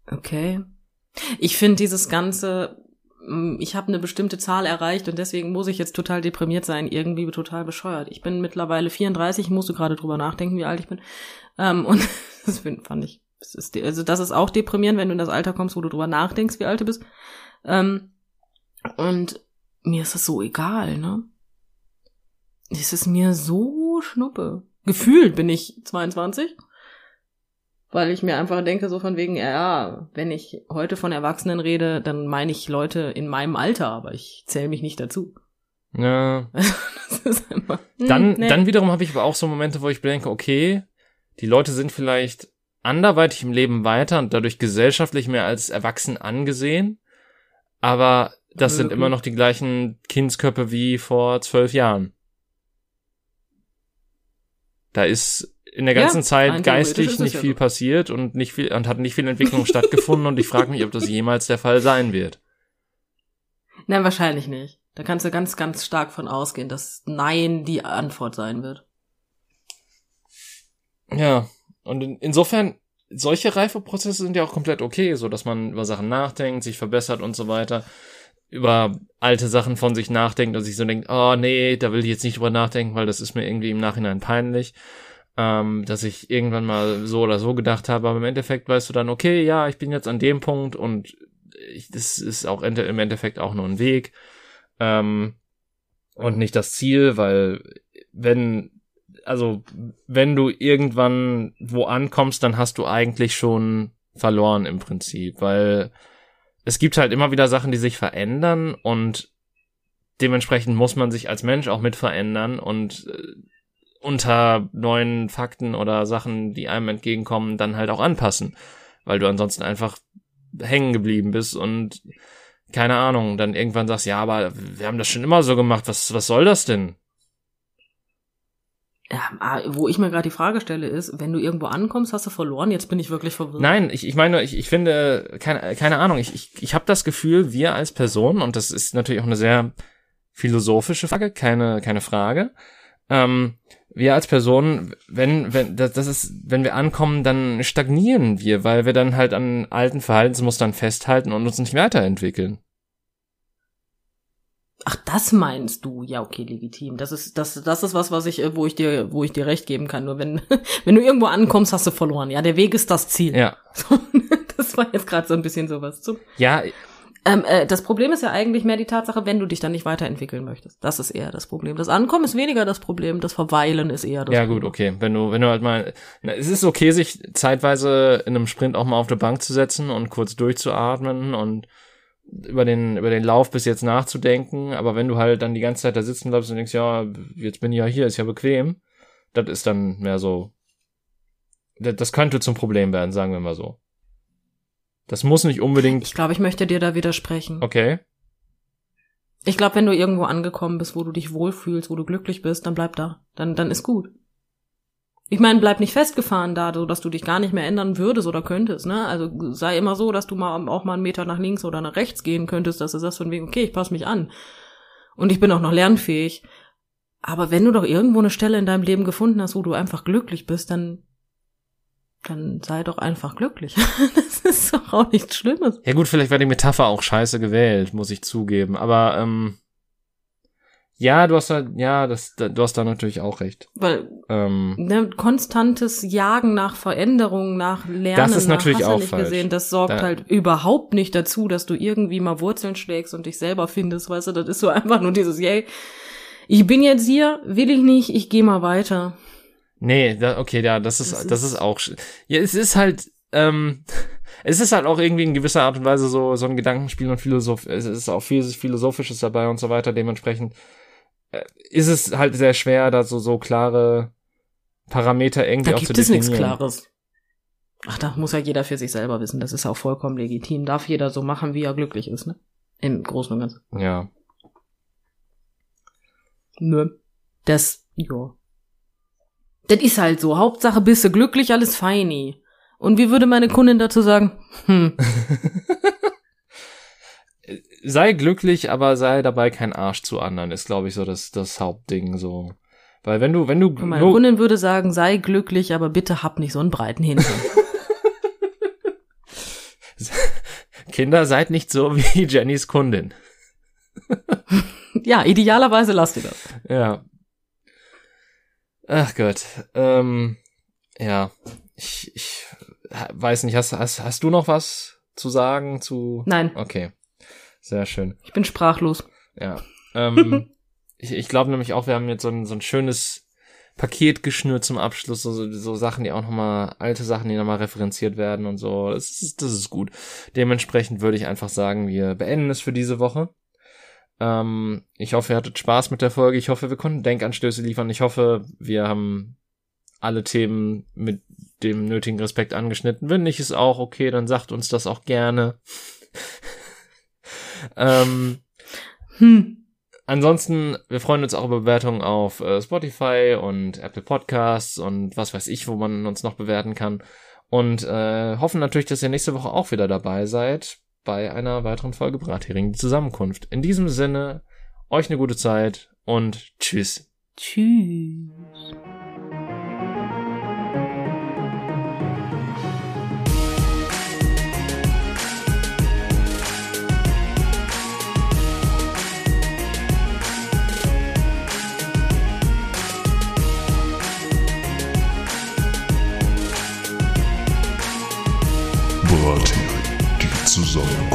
Okay. Ich finde dieses ganze Mm, ich habe eine bestimmte Zahl erreicht und deswegen muss ich jetzt total deprimiert sein, irgendwie total bescheuert. Ich bin mittlerweile 34, musste gerade drüber nachdenken, wie alt ich bin. Ähm, und (laughs) das fand ich, das ist, also das ist auch deprimierend, wenn du in das Alter kommst, wo du drüber nachdenkst, wie alt du bist. Ähm, und mir ist das so egal, ne? Es ist mir so schnuppe. Gefühlt bin ich 22 weil ich mir einfach denke, so von wegen, ja, wenn ich heute von Erwachsenen rede, dann meine ich Leute in meinem Alter, aber ich zähle mich nicht dazu. Ja. (laughs) das ist einfach, hm, dann, nee. dann wiederum habe ich aber auch so Momente, wo ich denke, okay, die Leute sind vielleicht anderweitig im Leben weiter und dadurch gesellschaftlich mehr als erwachsen angesehen, aber das sind immer noch die gleichen Kindsköpfe wie vor zwölf Jahren. Da ist in der ganzen ja, Zeit geistig nicht viel ja passiert und nicht viel und hat nicht viel Entwicklung stattgefunden und ich frage mich, ob das jemals der Fall sein wird. Nein, wahrscheinlich nicht. Da kannst du ganz, ganz stark von ausgehen, dass Nein die Antwort sein wird. Ja, und in, insofern, solche Reifeprozesse sind ja auch komplett okay, so dass man über Sachen nachdenkt, sich verbessert und so weiter, über alte Sachen von sich nachdenkt und sich so denkt, oh nee, da will ich jetzt nicht drüber nachdenken, weil das ist mir irgendwie im Nachhinein peinlich ähm, dass ich irgendwann mal so oder so gedacht habe, aber im Endeffekt weißt du dann, okay, ja, ich bin jetzt an dem Punkt und ich, das ist auch im Endeffekt auch nur ein Weg. Ähm, und nicht das Ziel, weil wenn also wenn du irgendwann wo ankommst, dann hast du eigentlich schon verloren im Prinzip, weil es gibt halt immer wieder Sachen, die sich verändern und dementsprechend muss man sich als Mensch auch mit verändern und äh, unter neuen Fakten oder Sachen, die einem entgegenkommen, dann halt auch anpassen, weil du ansonsten einfach hängen geblieben bist und keine Ahnung, dann irgendwann sagst, ja, aber wir haben das schon immer so gemacht, was, was soll das denn? Ja, ah, wo ich mir gerade die Frage stelle, ist, wenn du irgendwo ankommst, hast du verloren, jetzt bin ich wirklich verwirrt. Nein, ich, ich meine, ich, ich finde, keine, keine Ahnung, ich, ich, ich habe das Gefühl, wir als Person, und das ist natürlich auch eine sehr philosophische Frage, keine, keine Frage, ähm, wir als Person, wenn, wenn, das, das ist, wenn wir ankommen, dann stagnieren wir, weil wir dann halt an alten Verhaltensmustern festhalten und uns nicht weiterentwickeln. Ach, das meinst du? Ja, okay, legitim. Das ist, das, das ist was, was ich, wo ich dir, wo ich dir recht geben kann. Nur wenn, (laughs) wenn du irgendwo ankommst, hast du verloren. Ja, der Weg ist das Ziel. Ja. (laughs) das war jetzt gerade so ein bisschen sowas zu. Ja, ähm, äh, das Problem ist ja eigentlich mehr die Tatsache, wenn du dich dann nicht weiterentwickeln möchtest. Das ist eher das Problem. Das Ankommen ist weniger das Problem, das Verweilen ist eher das ja, Problem. Ja gut, okay. Wenn du, wenn du halt mal, na, es ist okay, sich zeitweise in einem Sprint auch mal auf der Bank zu setzen und kurz durchzuatmen und über den, über den Lauf bis jetzt nachzudenken. Aber wenn du halt dann die ganze Zeit da sitzen bleibst und denkst, ja, jetzt bin ich ja hier, ist ja bequem, das ist dann mehr so, das könnte zum Problem werden, sagen wir mal so. Das muss nicht unbedingt. Ich glaube, ich möchte dir da widersprechen. Okay. Ich glaube, wenn du irgendwo angekommen bist, wo du dich wohlfühlst, wo du glücklich bist, dann bleib da. Dann, dann ist gut. Ich meine, bleib nicht festgefahren da, so dass du dich gar nicht mehr ändern würdest oder könntest, ne? Also sei immer so, dass du mal auch mal einen Meter nach links oder nach rechts gehen könntest, dass du sagst von wegen, okay, ich passe mich an. Und ich bin auch noch lernfähig. Aber wenn du doch irgendwo eine Stelle in deinem Leben gefunden hast, wo du einfach glücklich bist, dann dann sei doch einfach glücklich. (laughs) das ist doch auch nichts Schlimmes. Ja gut, vielleicht war die Metapher auch scheiße gewählt, muss ich zugeben. Aber ähm, ja, du hast da, ja, das, du hast da natürlich auch recht. Weil Ähm, ne, konstantes Jagen nach Veränderung, nach Lernen, Das ist natürlich nach du auch nicht falsch. gesehen, das sorgt Da- halt überhaupt nicht dazu, dass du irgendwie mal Wurzeln schlägst und dich selber findest, weißt du, das ist so (laughs) einfach nur dieses, yay, ich bin jetzt hier, will ich nicht, ich gehe mal weiter. Nee, da, okay, ja, das ist, Das das ist- ist auch, ja, es ist halt, ähm, (laughs) es ist halt auch irgendwie in gewisser Art und Weise so, so ein Gedankenspiel und Philosoph, es ist auch viel Philosophisches dabei und so weiter, dementsprechend äh, ist es halt sehr schwer, da so, so klare Parameter irgendwie Da auch zu gibt es definieren. nichts Klares. Ach, da muss ja jeder für sich selber wissen, das ist auch vollkommen legitim. Darf jeder so machen, wie er glücklich ist, ne? Im Großen und Ganzen. Ja. Nö. Das, ja. Das ist halt so. Hauptsache bist du glücklich, alles feini. Und wie würde meine Kundin dazu sagen? Hm, (laughs) sei glücklich, aber sei dabei kein Arsch zu anderen, ist, glaube ich, so das, das Hauptding, so. Weil wenn du, wenn du, und meine Kundin würde sagen, sei glücklich, aber bitte hab nicht so einen breiten Hintern. (laughs) Kinder, seid nicht so wie (laughs) Jennys Kundin. ja, idealerweise lasst ihr das. Ja. Ach Gott. Ähm, ja. Ich, ich weiß nicht, hast, hast, hast du noch was zu sagen zu. Nein, Okay. Sehr schön. ich bin sprachlos. Ja. Ähm, (laughs) ich ich glaube nämlich auch, wir haben jetzt so ein, so ein schönes Paket geschnürt zum Abschluss, so, so, Sachen, die auch nochmal, alte Sachen, die nochmal referenziert werden und so. Das ist, das ist gut. Dementsprechend würde ich einfach sagen, wir beenden es für diese Woche. Ähm, ich hoffe, ihr hattet Spaß mit der Folge. Ich hoffe, wir konnten Denkanstöße liefern. Ich hoffe, wir haben alle Themen mit dem nötigen Respekt angeschnitten. Wenn nicht, ist auch okay, dann sagt uns das auch gerne. (laughs) ähm, Hm. Ansonsten, wir freuen uns auch über Bewertungen auf äh, Spotify und Apple Podcasts und was weiß ich, wo man uns noch bewerten kann. Und äh, hoffen natürlich, dass ihr nächste Woche auch wieder dabei seid bei einer weiteren Folge Brathering die Zusammenkunft. In diesem Sinne, euch eine gute Zeit und tschüss. Tschüss. World. Suzano.